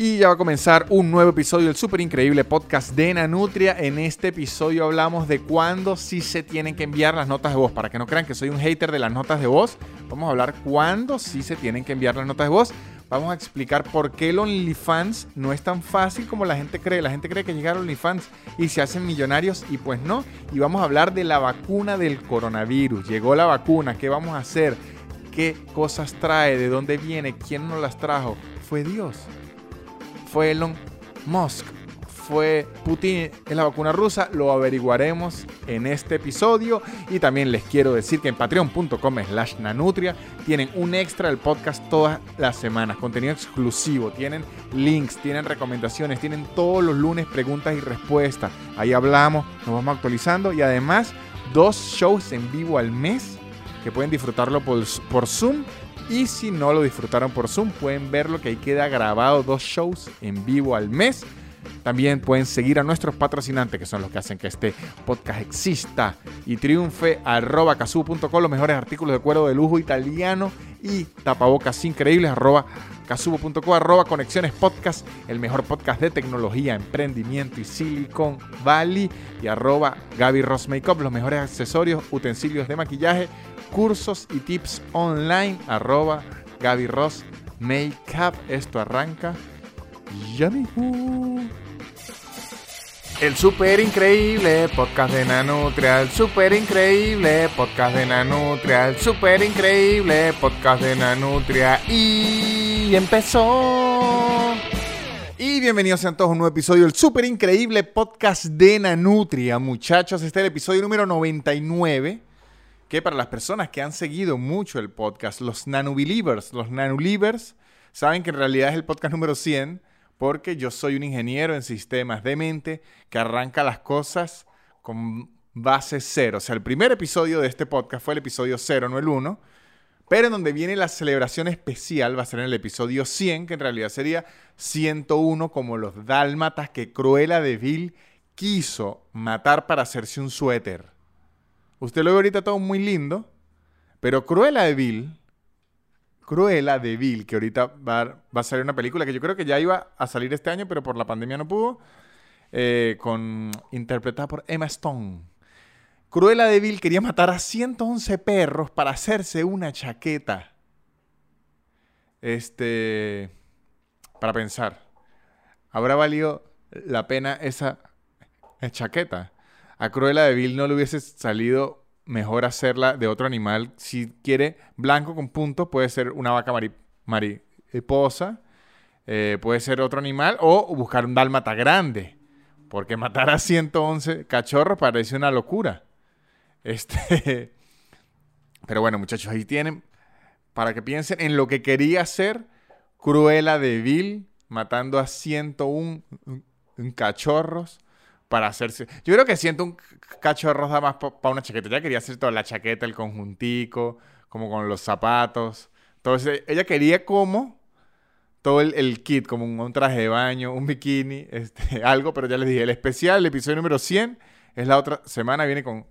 Y ya va a comenzar un nuevo episodio del súper increíble podcast de Nanutria. En este episodio hablamos de cuándo sí se tienen que enviar las notas de voz. Para que no crean que soy un hater de las notas de voz, vamos a hablar cuándo sí se tienen que enviar las notas de voz. Vamos a explicar por qué el OnlyFans no es tan fácil como la gente cree. La gente cree que llegar a OnlyFans y se hacen millonarios y pues no. Y vamos a hablar de la vacuna del coronavirus. Llegó la vacuna, ¿qué vamos a hacer? ¿Qué cosas trae? ¿De dónde viene? ¿Quién nos las trajo? Fue Dios fue Elon Musk, fue Putin en la vacuna rusa, lo averiguaremos en este episodio. Y también les quiero decir que en patreon.com slash nanutria tienen un extra del podcast todas las semanas, contenido exclusivo, tienen links, tienen recomendaciones, tienen todos los lunes preguntas y respuestas, ahí hablamos, nos vamos actualizando. Y además dos shows en vivo al mes que pueden disfrutarlo por, por Zoom y si no lo disfrutaron por Zoom, pueden verlo que ahí queda grabado dos shows en vivo al mes. También pueden seguir a nuestros patrocinantes, que son los que hacen que este podcast exista y triunfe. Arroba casubo.com, los mejores artículos de cuero de lujo italiano y tapabocas increíbles. Arroba casubo.com, arroba conexiones podcast, el mejor podcast de tecnología, emprendimiento y Silicon Valley. Y arroba Gaby Ross Makeup, los mejores accesorios, utensilios de maquillaje cursos y tips online, arroba Gaby Ross Makeup. Esto arranca ya El super increíble podcast de Nanutria, el super increíble podcast de Nanutria, el super increíble podcast de Nanutria y empezó. Y bienvenidos a todos a un nuevo episodio del super increíble podcast de Nanutria, muchachos. Este es el episodio número 99 que para las personas que han seguido mucho el podcast, los nanobelievers, los nanolivers, saben que en realidad es el podcast número 100 porque yo soy un ingeniero en sistemas de mente que arranca las cosas con base cero. O sea, el primer episodio de este podcast fue el episodio 0, no el 1. Pero en donde viene la celebración especial va a ser en el episodio 100, que en realidad sería 101, como los dálmatas que Cruella de Vil quiso matar para hacerse un suéter. Usted lo ve ahorita todo muy lindo, pero Cruella de Vil, Cruella de Vil, que ahorita va, a salir una película que yo creo que ya iba a salir este año, pero por la pandemia no pudo, eh, con, interpretada por Emma Stone. Cruella de Vil quería matar a 111 perros para hacerse una chaqueta. Este, para pensar, ¿habrá valido la pena esa chaqueta? A Cruella de Vil no le hubiese salido mejor hacerla de otro animal. Si quiere blanco con puntos, puede ser una vaca mariposa, eh, puede ser otro animal, o buscar un dálmata grande. Porque matar a 111 cachorros parece una locura. Este. Pero bueno, muchachos, ahí tienen. Para que piensen en lo que quería hacer Cruella de Vil, matando a 101 cachorros para hacerse. Yo creo que siento un cacho de rosa más para una chaqueta. Ella quería hacer toda la chaqueta, el conjuntico, como con los zapatos. Entonces, ella quería como todo el, kit, como un, traje de baño, un bikini, este, algo, pero ya les dije, el especial, el episodio número 100, es la otra semana, viene con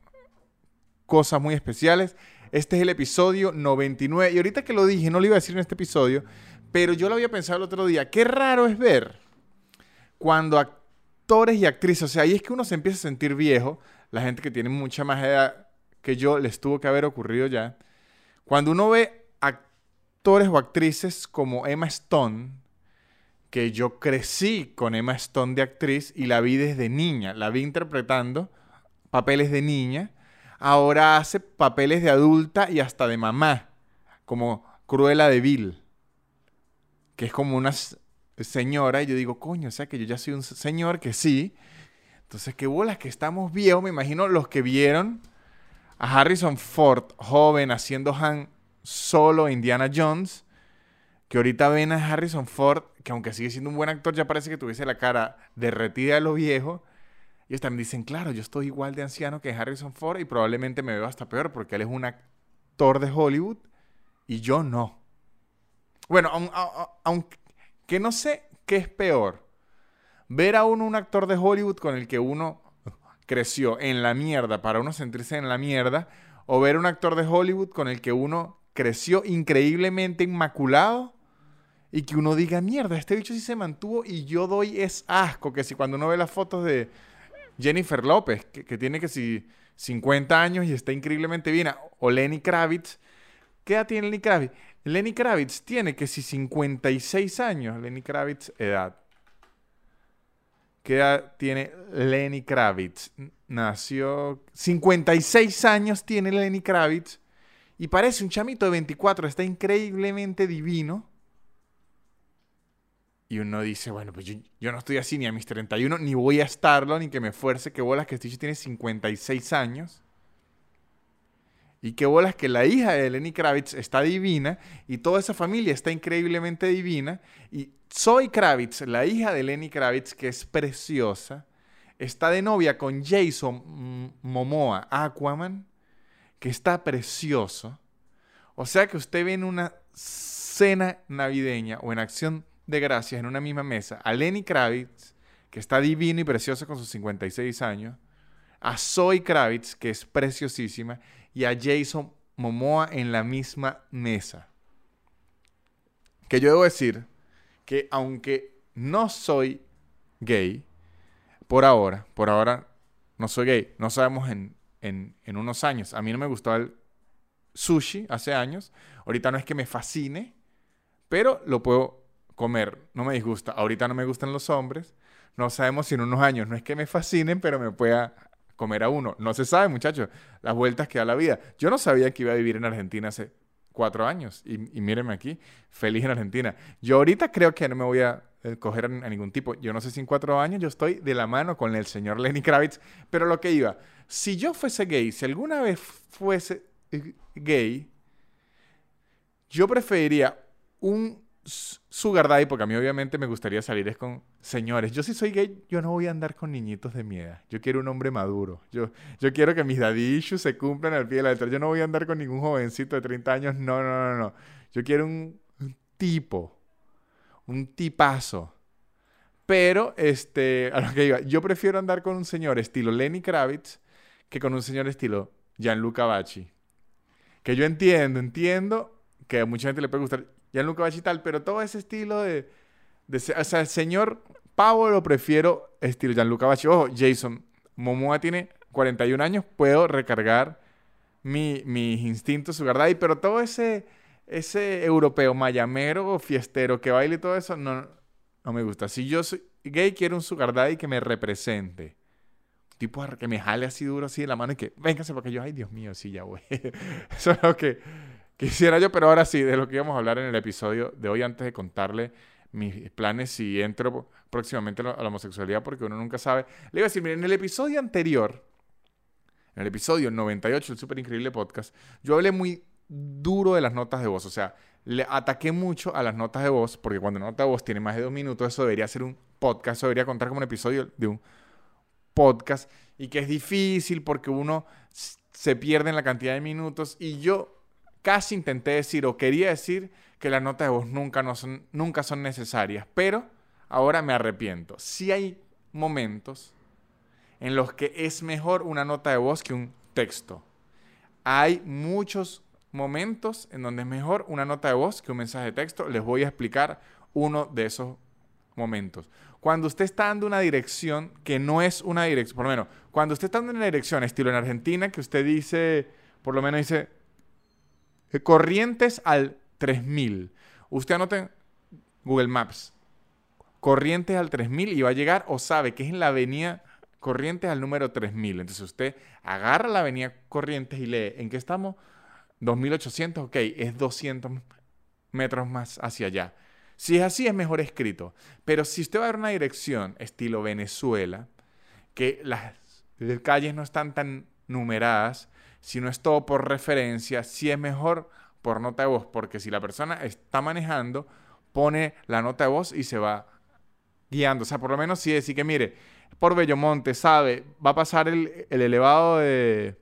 cosas muy especiales. Este es el episodio 99. Y ahorita que lo dije, no lo iba a decir en este episodio, pero yo lo había pensado el otro día. Qué raro es ver cuando y actrices. O sea, ahí es que uno se empieza a sentir viejo. La gente que tiene mucha más edad que yo les tuvo que haber ocurrido ya. Cuando uno ve actores o actrices como Emma Stone, que yo crecí con Emma Stone de actriz y la vi desde niña, la vi interpretando papeles de niña, ahora hace papeles de adulta y hasta de mamá, como Cruella de Vil, que es como unas señora, y yo digo, coño, o sea que yo ya soy un señor que sí. Entonces, qué bolas que estamos viejos. Me imagino los que vieron a Harrison Ford joven haciendo Han Solo Indiana Jones, que ahorita ven a Harrison Ford, que aunque sigue siendo un buen actor, ya parece que tuviese la cara derretida de lo viejo. Y ellos también dicen, claro, yo estoy igual de anciano que Harrison Ford y probablemente me veo hasta peor porque él es un actor de Hollywood y yo no. Bueno, aunque que no sé qué es peor. Ver a uno un actor de Hollywood con el que uno creció en la mierda para uno sentirse en la mierda, o ver un actor de Hollywood con el que uno creció increíblemente inmaculado y que uno diga, mierda, este bicho sí se mantuvo y yo doy es asco, que si cuando uno ve las fotos de Jennifer López, que, tiene que si 50 años y está increíblemente bien, o Lenny Kravitz, ¿qué edad tiene Lenny Kravitz? Lenny Kravitz tiene que si 56 años, Lenny Kravitz edad. ¿Qué edad tiene Lenny Kravitz? Nació 56 años tiene Lenny Kravitz y parece un chamito de 24, está increíblemente divino. Y uno dice, bueno, pues yo, no estoy así ni a mis 31, ni voy a estarlo, ni que me fuerce, que bolas que Stitch tiene 56 años. Y qué bolas que la hija de Lenny Kravitz está divina y toda esa familia está increíblemente divina. Y Zoe Kravitz, la hija de Lenny Kravitz, que es preciosa, está de novia con Jason Momoa, Aquaman, que está precioso. O sea que usted ve en una cena navideña o en acción de gracias en una misma mesa a Lenny Kravitz, que está divino y precioso con sus 56 años, a Zoe Kravitz, que es preciosísima, y a Jason Momoa en la misma mesa. Que yo debo decir que aunque no soy gay, por ahora, por ahora no soy gay, no sabemos en, en, unos años. A mí no me gustaba el sushi hace años, ahorita no es que me fascine, pero lo puedo comer, no me disgusta. Ahorita no me gustan los hombres, no sabemos si en unos años no es que me fascinen, pero me pueda comer a uno. No se sabe, muchachos, las vueltas que da la vida. Yo no sabía que iba a vivir en Argentina hace cuatro años y, y mírenme aquí, feliz en Argentina. Yo ahorita creo que no me voy a eh, coger a, ningún tipo. Yo no sé si en cuatro años yo estoy de la mano con el señor Lenny Kravitz, pero lo que iba, si yo fuese gay, si alguna vez fuese eh, gay, yo preferiría un sugar daddy, porque a mí obviamente me gustaría salir es con señores. Yo si soy gay, yo no voy a andar con niñitos de miedo. Yo quiero un hombre maduro. Yo, yo quiero que mis daddy se cumplan al pie de la letra. Yo no voy a andar con ningún jovencito de 30 años. No, no, no, no. Yo quiero un, tipo. Un tipazo. Pero, este, a lo que iba, yo prefiero andar con un señor estilo Lenny Kravitz que con un señor estilo Gianluca Bacci. Que yo entiendo, entiendo que a mucha gente le puede gustar Gianluca Bacci tal, pero todo ese estilo de, o sea, el señor Pavo lo prefiero estilo Gianluca Bacci. Ojo, Jason Momoa tiene 41 años, puedo recargar mi, mis instintos su daddy, pero todo ese, ese europeo mayamero, fiestero que baile y todo eso, no, no me gusta. Si yo soy gay, quiero un sugar daddy que me represente. Tipo que me jale así duro, así de la mano y que, véngase, porque yo, ay, Dios mío, sí, ya voy. Eso es lo que quisiera yo, pero ahora sí, de lo que íbamos a hablar en el episodio de hoy, antes de contarle mis planes si entro próximamente a la homosexualidad, porque uno nunca sabe. Le iba a decir, miren, en el episodio anterior, en el episodio 98 del Super Increíble Podcast, yo hablé muy duro de las notas de voz, o sea, le ataqué mucho a las notas de voz, porque cuando una nota de voz tiene más de dos minutos, eso debería ser un podcast, eso debería contar como un episodio de un podcast, y que es difícil porque uno se pierde en la cantidad de minutos, y yo casi intenté decir o quería decir que las notas de voz nunca, no son, nunca son necesarias, pero ahora me arrepiento. Si hay momentos en los que es mejor una nota de voz que un texto. Hay muchos momentos en donde es mejor una nota de voz que un mensaje de texto. Les voy a explicar uno de esos momentos. Cuando usted está dando una dirección que no es una dirección, por lo menos, cuando usted está dando una dirección, estilo en Argentina, que usted dice, por lo menos dice, Corrientes al 3000. Usted anota Google Maps. Corrientes al 3000 y va a llegar o sabe que es en la avenida Corrientes al número 3000. Entonces usted agarra la avenida Corrientes y lee, ¿en qué estamos? 2800, ok, es 200 metros más hacia allá. Si es así, es mejor escrito. Pero si usted va a dar una dirección estilo Venezuela, que las calles no están tan numeradas, si no es todo por referencia, si es mejor por nota de voz, porque si la persona está manejando, pone la nota de voz y se va guiando. O sea, por lo menos si decir que, mire, por Bellomonte, sabe, va a pasar el, elevado de...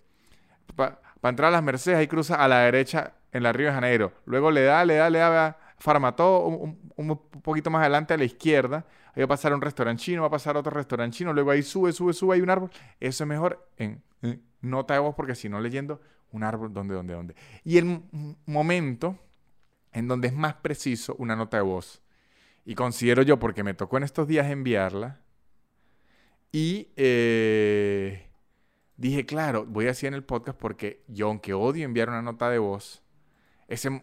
Para entrar a las Mercedes, ahí cruza a la derecha en la Río de Janeiro. Luego le da, le da, le da Farmató un, un, poquito más adelante a la izquierda. Ahí va a pasar un restaurante chino, va a pasar otro restaurante chino. Luego ahí sube, sube, sube, hay un árbol. Eso es mejor en nota de voz porque si no leyendo un árbol, ¿dónde, dónde, dónde? Y el momento en donde es más preciso una nota de voz Y considero yo, porque me tocó en estos días enviarla, y eh, dije, claro, voy así en el podcast porque yo, aunque odio enviar una nota de voz, ese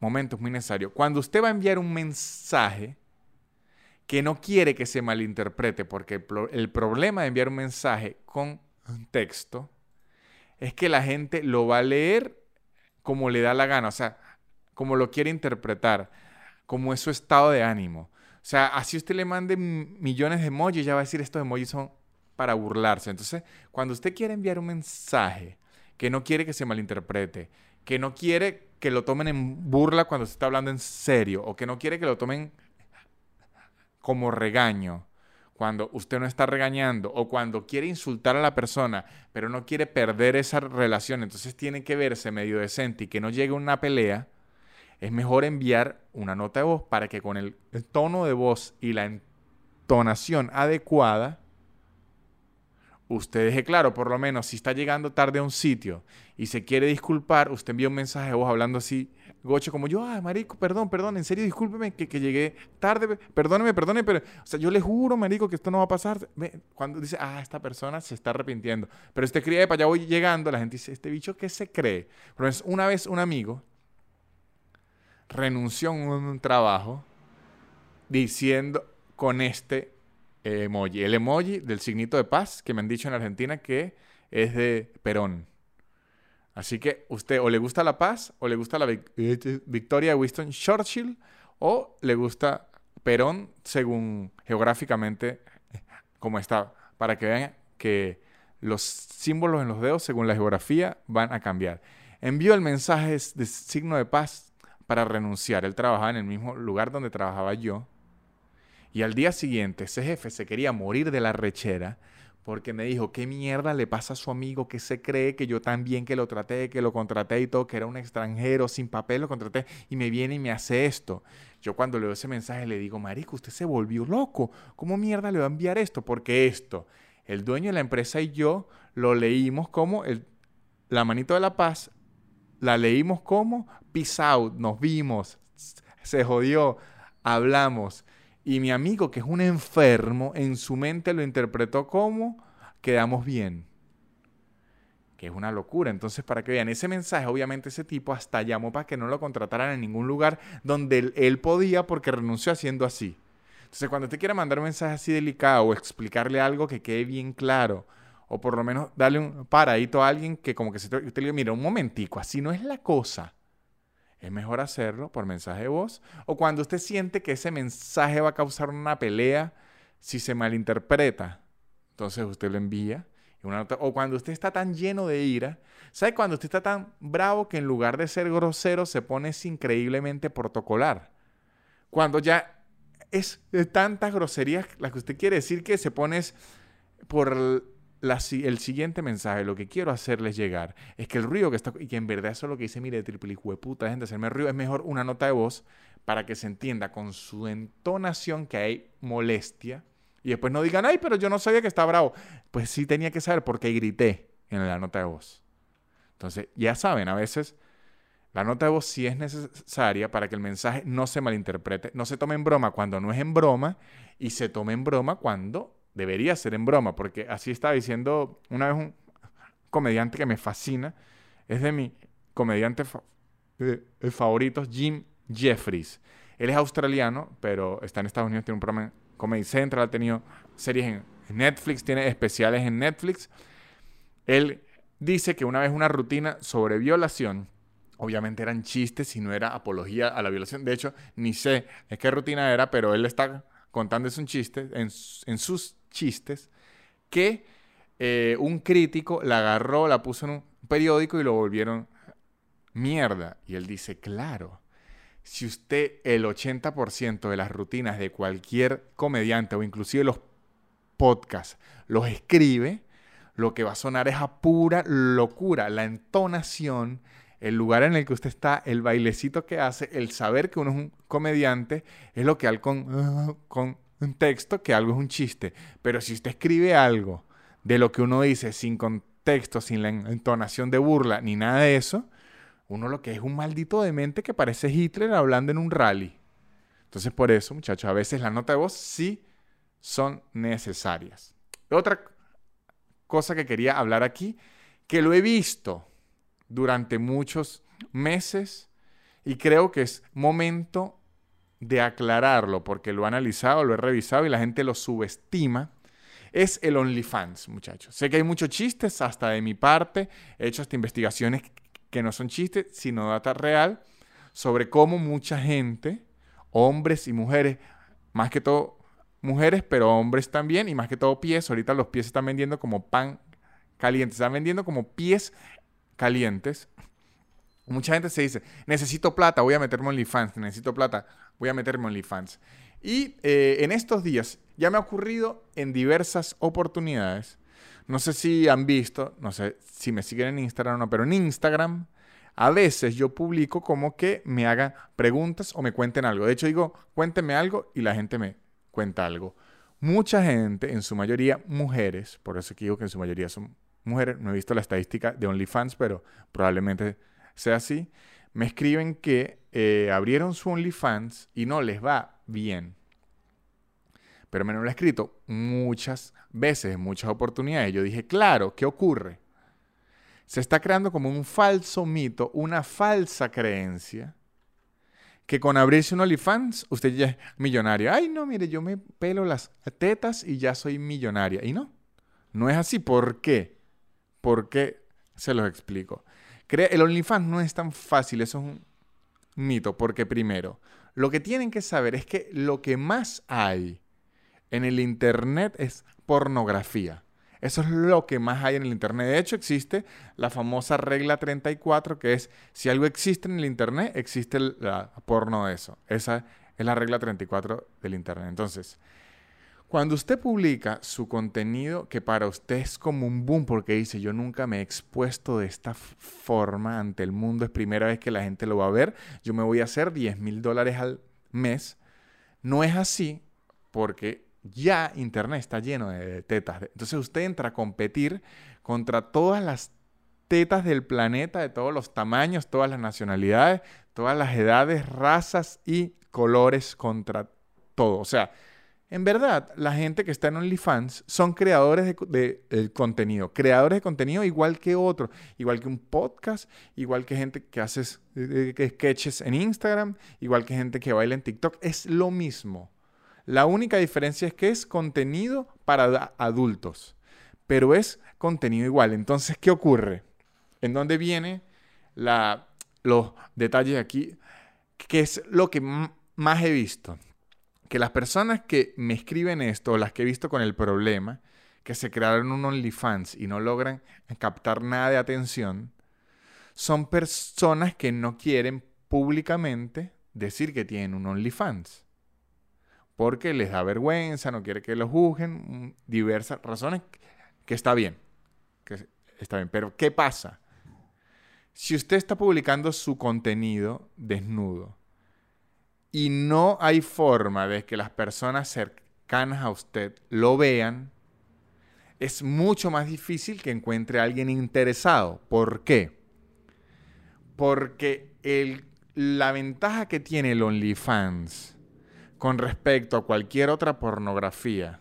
momento es muy necesario. Cuando usted va a enviar un mensaje que no quiere que se malinterprete, porque el problema de enviar un mensaje con un texto es que la gente lo va a leer como le da la gana, o sea, como lo quiere interpretar, como es su estado de ánimo. O sea, así usted le mande millones de emojis, ya va a decir estos emojis son para burlarse. Entonces, cuando usted quiere enviar un mensaje que no quiere que se malinterprete, que no quiere que lo tomen en burla cuando se está hablando en serio, o que no quiere que lo tomen como regaño, cuando usted no está regañando, o cuando quiere insultar a la persona, pero no quiere perder esa relación, entonces tiene que verse medio decente y que no llegue una pelea, es mejor enviar una nota de voz para que con el, tono de voz y la entonación adecuada, usted deje claro, por lo menos, si está llegando tarde a un sitio y se quiere disculpar, usted envía un mensaje de voz hablando así, gocho, como yo, ah, marico, perdón, perdón, en serio, discúlpeme que, llegué tarde, perdóneme, perdóneme, pero, o sea, yo le juro, marico, que esto no va a pasar. Cuando dice, ah, esta persona se está arrepintiendo, pero usted cree, para allá voy llegando, la gente dice, este bicho, ¿qué se cree? Pero es una vez un amigo renunció a un trabajo diciendo con este emoji, el emoji del signito de paz que me han dicho en Argentina que es de Perón. Así que usted o le gusta la paz o le gusta la victoria de Winston Churchill o le gusta Perón según geográficamente como está, para que vean que los símbolos en los dedos según la geografía van a cambiar. Envío el mensaje de signo de paz para renunciar. Él trabajaba en el mismo lugar donde trabajaba yo. Y al día siguiente ese jefe se quería morir de la rechera porque me dijo, ¿qué mierda le pasa a su amigo que se cree que yo también que lo traté, que lo contraté y todo, que era un extranjero sin papel, lo contraté y me viene y me hace esto? Yo cuando leo ese mensaje le digo, marico, usted se volvió loco. ¿Cómo mierda le va a enviar esto? Porque esto, el dueño de la empresa y yo lo leímos como el, la manito de la paz la leímos como peace out, nos vimos, se jodió, hablamos. Y mi amigo, que es un enfermo, en su mente lo interpretó como quedamos bien. Que es una locura. Entonces, para que vean ese mensaje, obviamente ese tipo hasta llamó para que no lo contrataran en ningún lugar donde él, podía porque renunció haciendo así. Entonces, cuando usted quiere mandar un mensaje así delicado o explicarle algo que quede bien claro, o por lo menos darle un paradito a alguien que como que se te, usted le diga, mira, un momentico, así no es la cosa. Es mejor hacerlo por mensaje de voz. O cuando usted siente que ese mensaje va a causar una pelea, si se malinterpreta, entonces usted lo envía. o cuando usted está tan lleno de ira, ¿sabe? Cuando usted está tan bravo que en lugar de ser grosero se pone increíblemente protocolar. Cuando ya es de tantas groserías las que usted quiere decir que se pone por el siguiente mensaje, lo que quiero hacerles llegar, es que el ruido que está, y que en verdad eso es lo que dice, mire, triple puta, gente, hacerme ruido, es mejor una nota de voz para que se entienda con su entonación que hay molestia. Y después no digan, ay, pero yo no sabía que está bravo. Pues sí tenía que saber porque grité en la nota de voz. Entonces, ya saben, a veces la nota de voz sí es necesaria para que el mensaje no se malinterprete, no se tome en broma cuando no es en broma y se tome en broma cuando debería ser en broma, porque así estaba diciendo una vez un comediante que me fascina, es de mi comediante eh, favorito, Jim Jeffries. Él es australiano, pero está en Estados Unidos, tiene un programa en Comedy Central, ha tenido series en Netflix, tiene especiales en Netflix. Él dice que una vez una rutina sobre violación, obviamente eran chistes y no era apología a la violación. De hecho, ni sé qué rutina era, pero él está contando un chiste en, en sus chistes que eh, un crítico la agarró, la puso en un periódico y lo volvieron mierda. Y él dice, claro, si usted el 80% de las rutinas de cualquier comediante o inclusive los podcasts los escribe, lo que va a sonar es a pura locura. La entonación, el lugar en el que usted está, el bailecito que hace, el saber que uno es un comediante, es lo que al con, con un texto que algo es un chiste. Pero si usted escribe algo de lo que uno dice sin contexto, sin la entonación de burla, ni nada de eso, uno lo que es un maldito demente que parece Hitler hablando en un rally. Entonces, por eso, muchachos, a veces las notas de voz sí son necesarias. Otra cosa que quería hablar aquí, que lo he visto durante muchos meses y creo que es momento de aclararlo porque lo he analizado, lo he revisado y la gente lo subestima, es el OnlyFans, muchachos. Sé que hay muchos chistes, hasta de mi parte, he hecho hasta investigaciones que no son chistes, sino data real, sobre cómo mucha gente, hombres y mujeres, más que todo mujeres, pero hombres también, y más que todo pies, ahorita los pies se están vendiendo como pan caliente, se están vendiendo como pies calientes. Mucha gente se dice, necesito plata, voy a meterme en OnlyFans, necesito plata, voy a meterme en OnlyFans. Y eh, en estos días ya me ha ocurrido en diversas oportunidades. No sé si han visto, no sé si me siguen en Instagram o no, pero en Instagram a veces yo publico como que me hagan preguntas o me cuenten algo. De hecho digo, cuénteme algo y la gente me cuenta algo. Mucha gente, en su mayoría mujeres, por eso digo que en su mayoría son mujeres, no he visto la estadística de OnlyFans, pero probablemente sea así, me escriben que eh, abrieron su OnlyFans y no les va bien. Pero me lo he escrito muchas veces, muchas oportunidades. Yo dije, claro, ¿qué ocurre? Se está creando como un falso mito, una falsa creencia, que con abrirse un OnlyFans usted ya es millonario. Ay, no, mire, yo me pelo las tetas y ya soy millonaria. Y no, no es así. ¿Por qué? ¿Por qué? Se los explico el OnlyFans no es tan fácil, eso es un mito, porque primero, lo que tienen que saber es que lo que más hay en el Internet es pornografía. Eso es lo que más hay en el Internet. De hecho, existe la famosa regla 34, que es, si algo existe en el Internet, existe el porno de eso. Esa es la regla 34 del Internet. Entonces, cuando usted publica su contenido que para usted es como un boom porque dice yo nunca me he expuesto de esta forma ante el mundo, es primera vez que la gente lo va a ver, yo me voy a hacer 10 mil dólares al mes, no es así porque ya Internet está lleno de tetas. Entonces usted entra a competir contra todas las tetas del planeta, de todos los tamaños, todas las nacionalidades, todas las edades, razas y colores contra todo. O sea, en verdad, la gente que está en OnlyFans son creadores de, contenido, creadores de contenido igual que otro, igual que un podcast, igual que gente que hace sketches en Instagram, igual que gente que baila en TikTok, es lo mismo. La única diferencia es que es contenido para adultos, pero es contenido igual. Entonces, ¿qué ocurre? ¿En dónde viene los detalles aquí? ¿Qué es lo que más he visto? Que las personas que me escriben esto, o las que he visto con el problema, que se crearon un OnlyFans y no logran captar nada de atención, son personas que no quieren públicamente decir que tienen un OnlyFans. Porque les da vergüenza, no quiere que lo juzguen, mm, diversas razones, que está bien. Que está bien. Pero, ¿qué pasa? Si usted está publicando su contenido desnudo, y no hay forma de que las personas cercanas a usted lo vean, es mucho más difícil que encuentre a alguien interesado. ¿Por qué? Porque la ventaja que tiene el OnlyFans con respecto a cualquier otra pornografía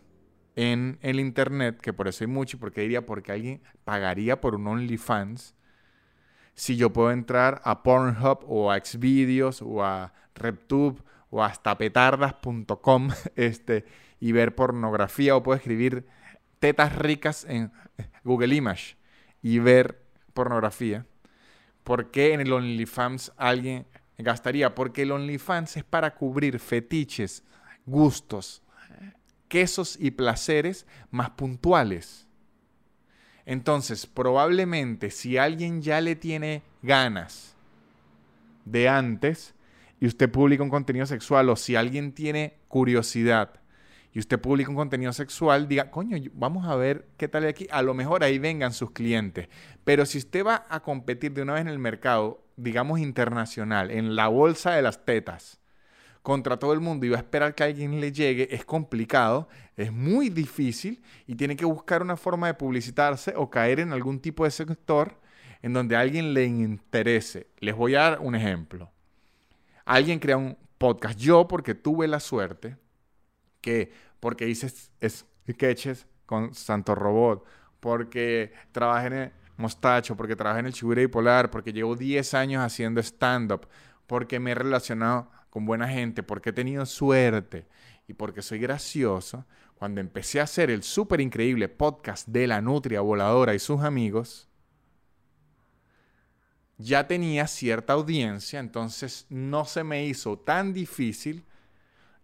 en el Internet, que por eso hay mucho, porque diría, porque alguien pagaría por un OnlyFans, si yo puedo entrar a Pornhub o a Xvideos o a RepTube o hasta petardas.com este, y ver pornografía o puedo escribir tetas ricas en Google Image y ver pornografía. ¿Por qué en el OnlyFans alguien gastaría? Porque el OnlyFans es para cubrir fetiches, gustos, quesos y placeres más puntuales. Entonces, probablemente si alguien ya le tiene ganas de antes, y usted publica un contenido sexual o si alguien tiene curiosidad y usted publica un contenido sexual, diga, coño, vamos a ver qué tal aquí. A lo mejor ahí vengan sus clientes. Pero si usted va a competir de una vez en el mercado, digamos internacional, en la bolsa de las tetas, contra todo el mundo y va a esperar que alguien le llegue, es complicado, es muy difícil y tiene que buscar una forma de publicitarse o caer en algún tipo de sector en donde a alguien le interese. Les voy a dar un ejemplo. Alguien crea un podcast. Yo porque tuve la suerte que, porque hice sketches con Santo Robot, porque trabajé en el Mostacho, porque trabajé en el Chigure Polar, porque llevo 10 años haciendo stand-up, porque me he relacionado con buena gente, porque he tenido suerte y porque soy gracioso, cuando empecé a hacer el súper increíble podcast de la Nutria Voladora y sus amigos, ya tenía cierta audiencia, entonces no se me hizo tan difícil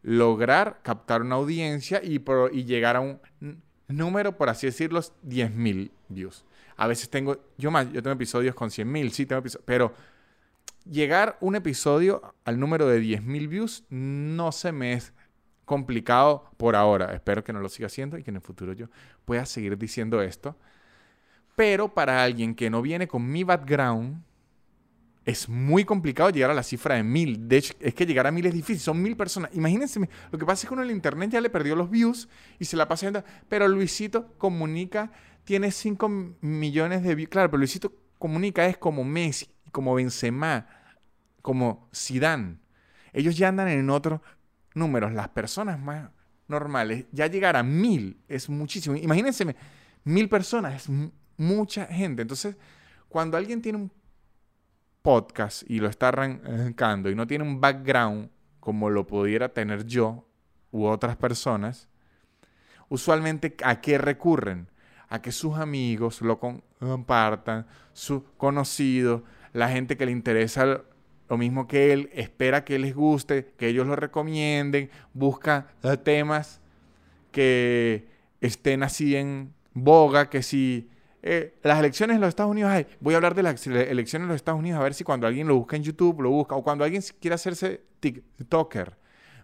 lograr captar una audiencia y, y llegar a un número, por así decirlo, 10.000 views. A veces tengo, yo más, yo tengo episodios con 100.000, sí tengo episodios, pero llegar un episodio al número de 10.000 views no se me es complicado por ahora. Espero que no lo siga haciendo y que en el futuro yo pueda seguir diciendo esto. Pero para alguien que no viene con mi background, es muy complicado llegar a la cifra de mil. De hecho, es que llegar a mil es difícil. Son mil personas. Imagínense, lo que pasa es que uno en el internet ya le perdió los views y se la pasa. Pero Luisito comunica, tiene 5 millones de views. Claro, pero Luisito comunica es como Messi, como Benzema, como Zidane. Ellos ya andan en otros números. Las personas más normales, ya llegar a mil es muchísimo. Imagínense, mil personas es mucha gente. Entonces, cuando alguien tiene un podcast y lo está arrancando y no tiene un background como lo pudiera tener yo u otras personas, usualmente a qué recurren? A que sus amigos lo compartan, sus conocidos, la gente que le interesa lo mismo que él, espera que les guste, que ellos lo recomienden, busca temas que estén así en boga, que si eh, las elecciones en los Estados Unidos, voy a hablar de las elecciones en los Estados Unidos, a ver si cuando alguien lo busca en YouTube, lo busca, o cuando alguien quiere hacerse TikToker,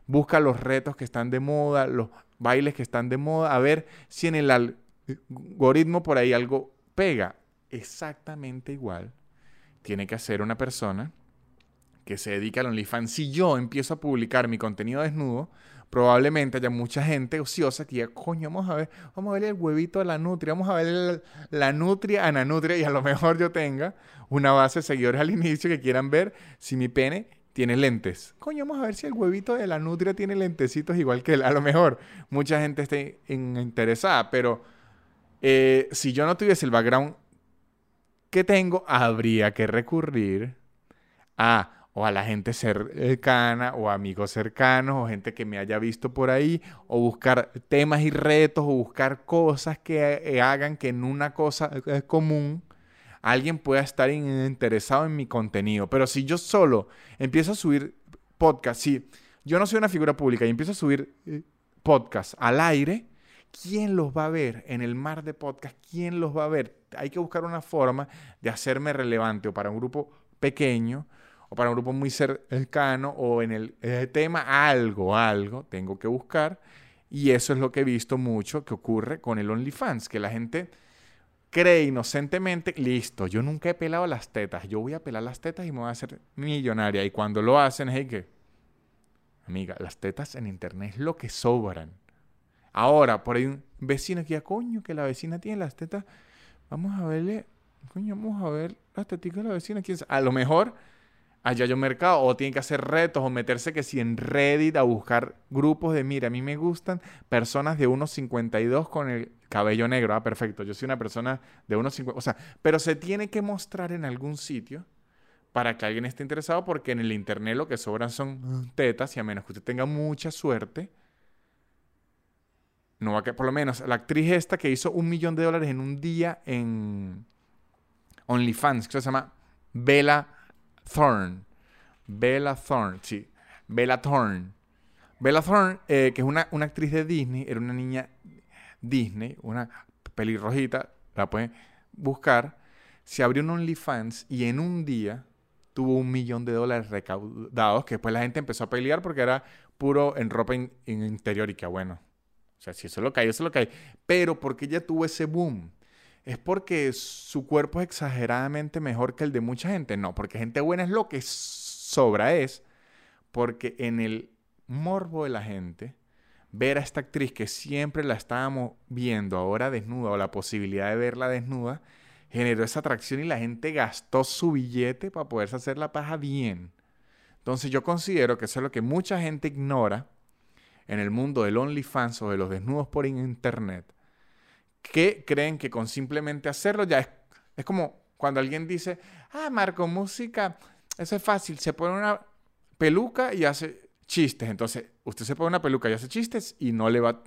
busca los retos que están de moda, los bailes que están de moda, a ver si en el algoritmo por ahí algo pega. Exactamente igual tiene que hacer una persona que se dedica al OnlyFans. Si yo empiezo a publicar mi contenido desnudo, probablemente haya mucha gente ociosa que diga, coño, vamos a ver, vamos a ver el huevito de la nutria, vamos a ver la nutria a la nutria y a lo mejor yo tenga una base de seguidores al inicio que quieran ver si mi pene tiene lentes. Coño, vamos a ver si el huevito de la nutria tiene lentecitos igual que él. A lo mejor mucha gente esté interesada, pero eh, si yo no tuviese el background que tengo, habría que recurrir a o a la gente cercana o amigos cercanos o gente que me haya visto por ahí o buscar temas y retos o buscar cosas que eh, hagan que en una cosa eh, común alguien pueda estar interesado en mi contenido. Pero si yo solo empiezo a subir podcast, si yo no soy una figura pública y empiezo a subir eh, podcast al aire, ¿quién los va a ver en el mar de podcast? ¿Quién los va a ver? Hay que buscar una forma de hacerme relevante o para un grupo pequeño o para un grupo muy cercano o en el, tema algo, algo, tengo que buscar. Y eso es lo que he visto mucho que ocurre con el OnlyFans, que la gente cree inocentemente, listo, yo nunca he pelado las tetas, yo voy a pelar las tetas y me voy a hacer millonaria. Y cuando lo hacen es que, amiga, las tetas en internet es lo que sobran. Ahora, por ahí un vecino que ya, coño, que la vecina tiene las tetas, vamos a verle, coño, vamos a ver las tetas de la vecina. ¿Quién A lo mejor allá yo mercado o tienen que hacer retos o meterse que si en Reddit a buscar grupos de, mira, a mí me gustan personas de 1,52 con el cabello negro. Ah, perfecto, yo soy una persona de 1,50. O sea, pero se tiene que mostrar en algún sitio para que alguien esté interesado porque en el internet lo que sobran son tetas y a menos que usted tenga mucha suerte, no va que, por lo menos la actriz esta que hizo un millón de dólares en un día en OnlyFans, que se llama Bella Thorne. Bella Thorne, sí. Bella Thorne. Bella Thorne, eh, que es una, una, actriz de Disney, era una niña Disney, una pelirrojita, la pueden buscar. Se abrió un OnlyFans y en un día tuvo un millón de dólares recaudados, que después la gente empezó a pelear porque era puro en ropa interior y que bueno. O sea, si eso es lo que hay, eso es lo que hay. Pero porque ella tuvo ese boom ¿Es porque su cuerpo es exageradamente mejor que el de mucha gente? No, porque gente buena es lo que sobra es porque en el morbo de la gente, ver a esta actriz que siempre la estábamos viendo ahora desnuda o la posibilidad de verla desnuda, generó esa atracción y la gente gastó su billete para poderse hacer la paja bien. Entonces yo considero que eso es lo que mucha gente ignora en el mundo del OnlyFans o de los desnudos por internet, que creen que con simplemente hacerlo ya es, es como cuando alguien dice, ah, Marco, música, eso es fácil, se pone una peluca y hace chistes. Entonces, usted se pone una peluca y hace chistes y no le va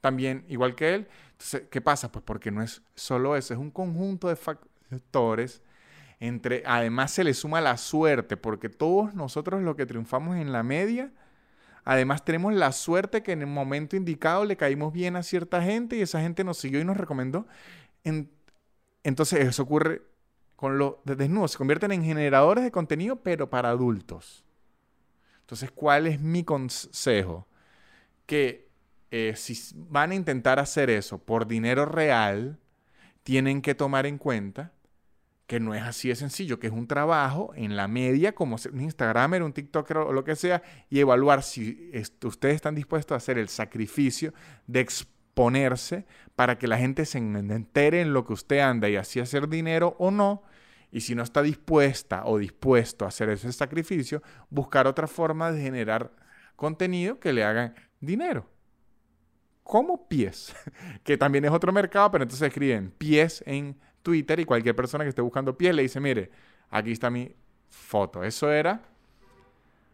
tan bien igual que él. Entonces, ¿qué pasa? Pues porque no es solo eso, es un conjunto de factores. Entre, además se le suma la suerte, porque todos nosotros los que triunfamos en la media, además tenemos la suerte que en el momento indicado le caímos bien a cierta gente y esa gente nos siguió y nos recomendó. entonces eso ocurre con los desnudos, se convierten en generadores de contenido, pero para adultos. Entonces, ¿cuál es mi consejo? Que eh, si van a intentar hacer eso por dinero real, tienen que tomar en cuenta que no es así de sencillo, que es un trabajo en la media, como un Instagramer, un TikToker o lo que sea, y evaluar si ustedes están dispuestos a hacer el sacrificio de exponerse para que la gente se entere en lo que usted anda y así hacer dinero o no, y si no está dispuesta o dispuesto a hacer ese sacrificio, buscar otra forma de generar contenido que le haga dinero. Como pies, que también es otro mercado, pero entonces escriben pies en Twitter y cualquier persona que esté buscando pies le dice, mire, aquí está mi foto. Eso era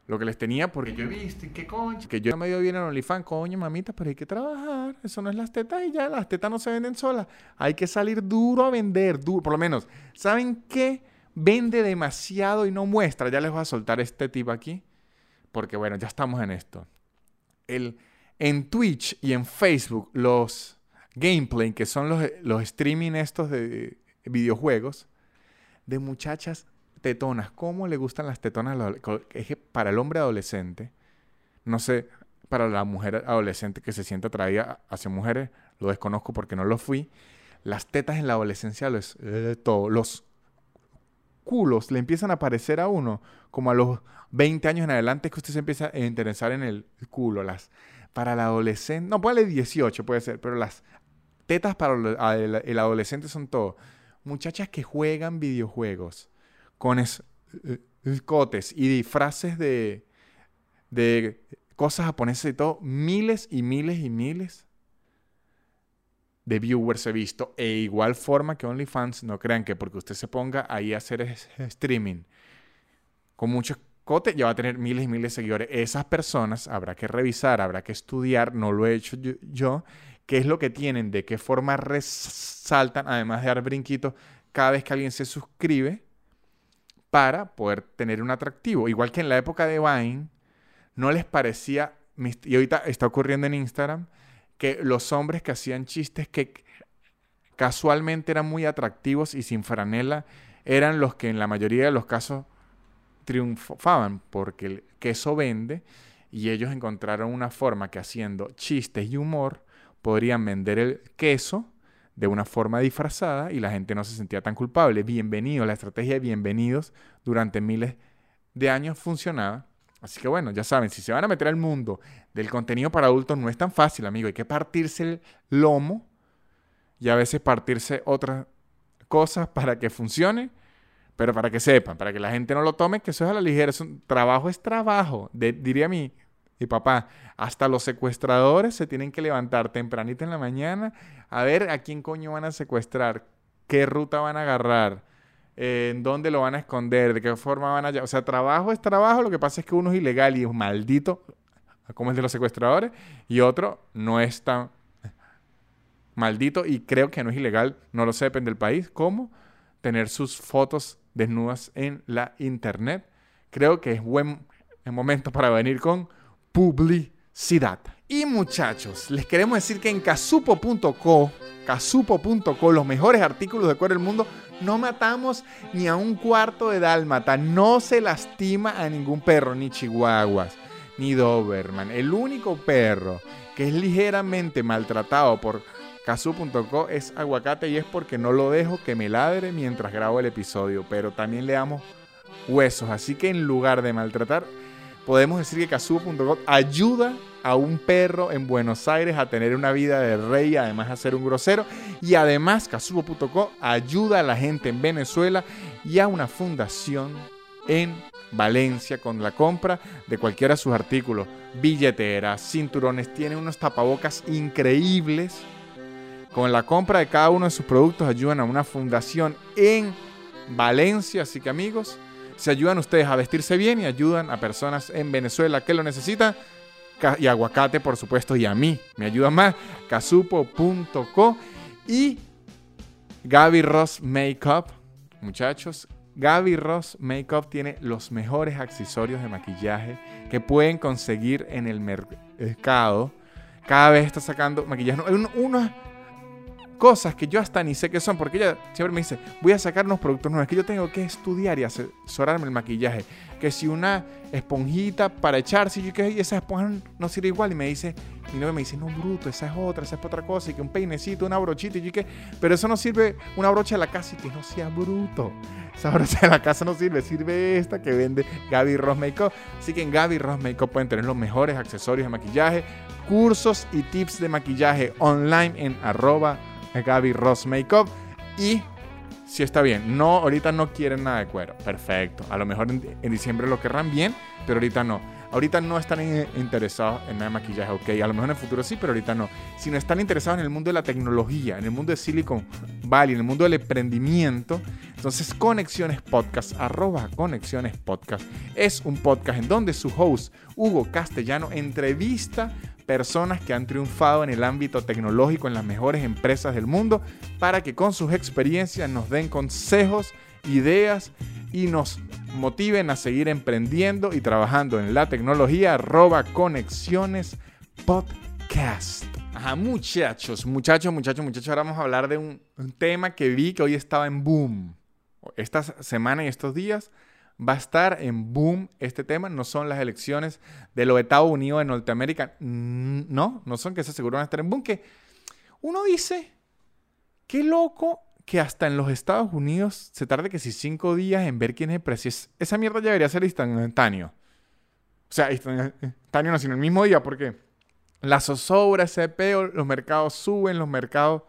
lo que les tenía porque yo he visto, ¿qué coño? Que yo me dio bien en OnlyFans, coño, mamita, pero hay que trabajar. Eso no es las tetas y ya, las tetas no se venden solas. Hay que salir duro a vender, duro. Por lo menos, ¿saben qué? Vende demasiado y no muestra. Ya les voy a soltar este tip aquí, porque bueno, ya estamos en esto. El, en Twitch y en Facebook, los gameplay, que son los, los streaming estos de videojuegos, de muchachas tetonas. ¿Cómo le gustan las tetonas para el hombre adolescente? No sé, para la mujer adolescente que se siente atraída hacia mujeres, lo desconozco porque no lo fui. Las tetas en la adolescencia, los, eh, todo, los culos le empiezan a aparecer a uno como a los 20 años en adelante que usted se empieza a interesar en el culo. Las, para la adolescente, no, puede 18 puede ser, pero las tetas para el adolescente son todo. Muchachas que juegan videojuegos con escotes y disfraces de, de cosas japonesas y todo, miles y miles y miles de viewers he visto. E igual forma que OnlyFans, no crean que porque usted se ponga ahí a hacer streaming con mucho escote, ya va a tener miles y miles de seguidores. Esas personas habrá que revisar, habrá que estudiar, no lo he hecho yo qué es lo que tienen, de qué forma resaltan, además de dar brinquitos cada vez que alguien se suscribe para poder tener un atractivo. Igual que en la época de Vine, no les parecía, y ahorita está ocurriendo en Instagram, que los hombres que hacían chistes que casualmente eran muy atractivos y sin franela eran los que en la mayoría de los casos triunfaban porque el queso vende y ellos encontraron una forma que haciendo chistes y humor podrían vender el queso de una forma disfrazada y la gente no se sentía tan culpable. Bienvenido, la estrategia de bienvenidos durante miles de años funcionaba. Así que bueno, ya saben, si se van a meter al mundo del contenido para adultos no es tan fácil, amigo. Hay que partirse el lomo y a veces partirse otras cosas para que funcione, pero para que sepan, para que la gente no lo tome, que eso es a la ligera. trabajo es trabajo, diría mi, y papá, hasta los secuestradores se tienen que levantar tempranito en la mañana a ver a quién coño van a secuestrar, qué ruta van a agarrar, eh, en dónde lo van a esconder, de qué forma van a... O sea, trabajo es trabajo, lo que pasa es que uno es ilegal y es maldito, como el de los secuestradores, y otro no es tan maldito y creo que no es ilegal, no lo depende del país, como tener sus fotos desnudas en la internet. Creo que es buen momento para venir con publicidad. Y muchachos, les queremos decir que en casupo.co, casupo.co, los mejores artículos de cuero del mundo, no matamos ni a un cuarto de dálmata, no se lastima a ningún perro, ni chihuahuas, ni doberman. El único perro que es ligeramente maltratado por casupo.co es aguacate y es porque no lo dejo que me ladre mientras grabo el episodio, pero también le damos huesos, así que en lugar de maltratar, podemos decir que Casupo.com ayuda a un perro en Buenos Aires a tener una vida de rey, además a ser un grosero. Y además Casupo.com ayuda a la gente en Venezuela y a una fundación en Valencia con la compra de cualquiera de sus artículos, billeteras, cinturones, tiene unos tapabocas increíbles. Con la compra de cada uno de sus productos ayudan a una fundación en Valencia, así que amigos, se ayudan ustedes a vestirse bien y ayudan a personas en Venezuela que lo necesitan. Y aguacate, por supuesto, y a mí. Me ayuda más. Casupo.co y Gaby Ross Makeup. Muchachos, Gaby Ross Makeup tiene los mejores accesorios de maquillaje que pueden conseguir en el mercado. Cada vez está sacando maquillaje. Uno, cosas que yo hasta ni sé qué son, porque ella siempre me dice, voy a sacar unos productos nuevos, que yo tengo que estudiar y asesorarme el maquillaje, que si una esponjita para echarse, y, que, esa esponja no sirve igual, y me dice, mi novia me dice, no, bruto, esa es otra, esa es otra cosa, y que un peinecito, una brochita, y yo que, pero eso no sirve, una brocha de la casa, y que no sea bruto. Esa brocha de la casa no sirve, sirve esta que vende Gaby Ross Makeup. Así que en Gaby Ross Makeup pueden tener los mejores accesorios de maquillaje, cursos y tips de maquillaje online en arroba Gaby Ross Makeup. Y si está bien, no, ahorita no quieren nada de cuero. Perfecto. A lo mejor en, diciembre lo querrán bien, pero ahorita no. Ahorita no están interesados en nada de maquillaje, ok. A lo mejor en el futuro sí, pero ahorita no. Sino están interesados en el mundo de la tecnología, en el mundo de Silicon Valley, en el mundo del emprendimiento. Entonces, Conexiones Podcast, arroba Conexiones Podcast, es un podcast en donde su host, Hugo Castellano, entrevista personas que han triunfado en el ámbito tecnológico en las mejores empresas del mundo para que con sus experiencias nos den consejos, ideas y nos motiven a seguir emprendiendo y trabajando en la tecnología. Arroba Conexiones Podcast. Ajá, muchachos, muchachos, muchachos, muchachos. Ahora vamos a hablar de un, un tema que vi que hoy estaba en boom. Esta semana y estos días va a estar en boom este tema. No son las elecciones de los Estados Unidos en Norteamérica. No, no son que se aseguran a estar en boom. Que uno dice, qué loco que hasta en los Estados Unidos se tarde que si cinco días en ver quién es el precio. Esa mierda ya debería ser instantáneo. O sea, instantáneo no, sino el mismo día, porque la zozobra, ese peo, los mercados suben, los mercados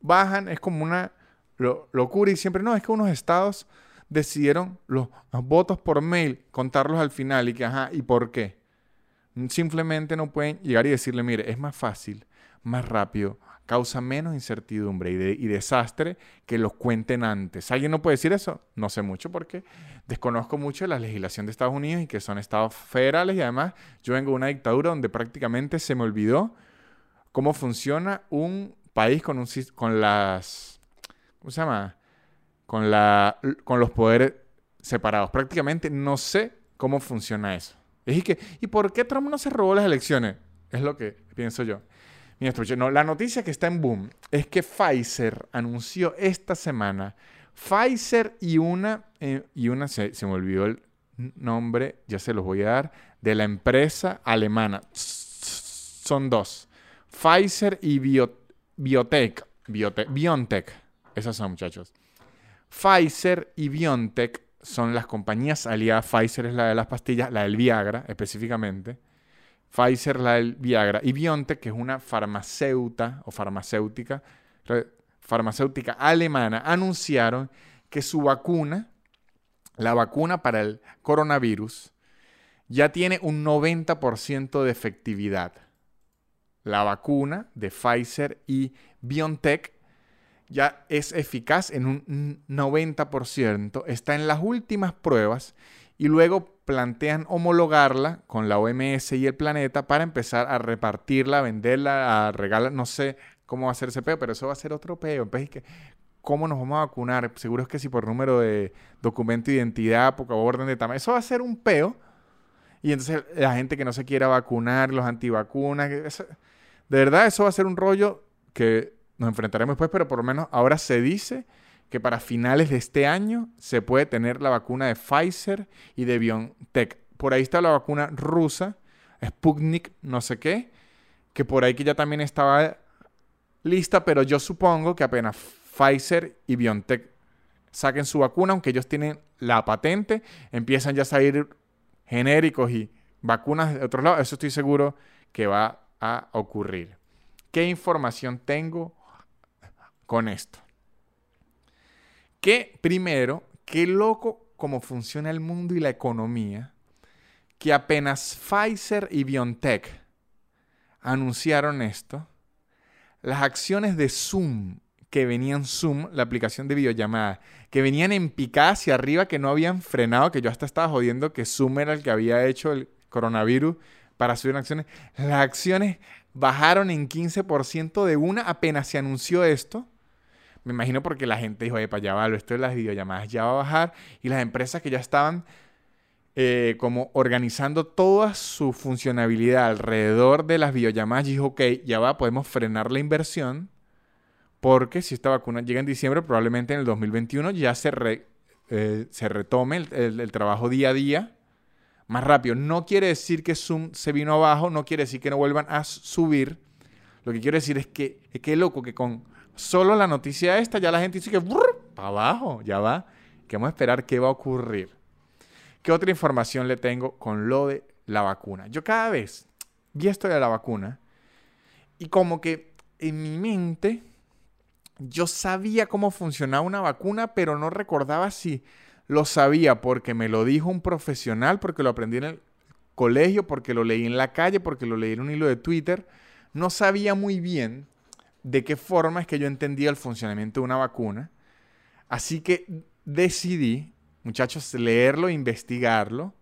bajan, es como una locura y siempre no, es que unos estados decidieron los, votos por mail contarlos al final y que, ajá, ¿y por qué? Simplemente no pueden llegar y decirle, mire, es más fácil, más rápido, causa menos incertidumbre y, desastre que los cuenten antes. ¿Alguien no puede decir eso? No sé mucho porque desconozco mucho la legislación de Estados Unidos y que son estados federales y además yo vengo de una dictadura donde prácticamente se me olvidó cómo funciona un país con, un, con las... ¿Cómo se llama? Con, la, con los poderes separados. Prácticamente no sé cómo funciona eso. Es que, ¿y por qué Trump no se robó las elecciones? Es lo que pienso yo. No, la noticia que está en boom es que Pfizer anunció esta semana, Pfizer y una, eh, y una se, me olvidó el nombre, ya se los voy a dar, de la empresa alemana. Son dos. Pfizer y Biotech. Biotech. BioNTech. Esas son, muchachos. Pfizer y BioNTech son las compañías aliadas. Pfizer es la de las pastillas, la del Viagra específicamente. Pfizer, la del Viagra, y BioNTech, que es una farmacéutica o farmacéutica, farmacéutica alemana, anunciaron que su vacuna, la vacuna para el coronavirus, ya tiene un 90% de efectividad. La vacuna de Pfizer y BioNTech ya es eficaz en un 90%, está en las últimas pruebas y luego plantean homologarla con la OMS y el planeta para empezar a repartirla, a venderla, a regalar, no sé cómo va a ser ese peo, pero eso va a ser otro peo. Entonces, que, ¿cómo nos vamos a vacunar? Seguro es que si por número de documento de identidad, por orden de tamaño, eso va a ser un peo. Y entonces la gente que no se quiera vacunar, los antivacunas, de verdad eso va a ser un rollo que nos enfrentaremos después, pero por lo menos ahora se dice que para finales de este año se puede tener la vacuna de Pfizer y de BioNTech. Por ahí está la vacuna rusa, Sputnik, no sé qué, que por ahí que ya también estaba lista, pero yo supongo que apenas Pfizer y BioNTech saquen su vacuna, aunque ellos tienen la patente, empiezan ya a salir genéricos y vacunas de otro lado, eso estoy seguro que va a ocurrir. ¿Qué información tengo con esto? que primero, qué loco cómo funciona el mundo y la economía que apenas Pfizer y BioNTech anunciaron esto, las acciones de Zoom que venían Zoom, la aplicación de videollamada, que venían en picada hacia arriba, que no habían frenado, que yo hasta estaba jodiendo que Zoom era el que había hecho el coronavirus para subir acciones. Las acciones bajaron en 15% de una apenas se anunció esto. Me imagino porque la gente dijo, para allá va, esto de las videollamadas ya va a bajar. Y las empresas que ya estaban eh, como organizando toda su funcionabilidad alrededor de las videollamadas, dijo, ok, ya va, podemos frenar la inversión porque si esta vacuna llega en diciembre, probablemente en el 2021 ya se, eh, se retome el, trabajo día a día más rápido. No quiere decir que Zoom se vino abajo, no quiere decir que no vuelvan a subir. Lo que quiero decir es que, que loco que con solo la noticia esta ya la gente dice que para abajo, ya va. Que vamos a esperar qué va a ocurrir. ¿Qué otra información le tengo con lo de la vacuna? Yo cada vez vi esto de la vacuna y como que en mi mente yo sabía cómo funcionaba una vacuna, pero no recordaba si lo sabía porque me lo dijo un profesional, porque lo aprendí en el colegio, porque lo leí en la calle, porque lo leí en un hilo de Twitter. No sabía muy bien de qué forma es que yo entendía el funcionamiento de una vacuna. Así que decidí, muchachos, leerlo, investigarlo,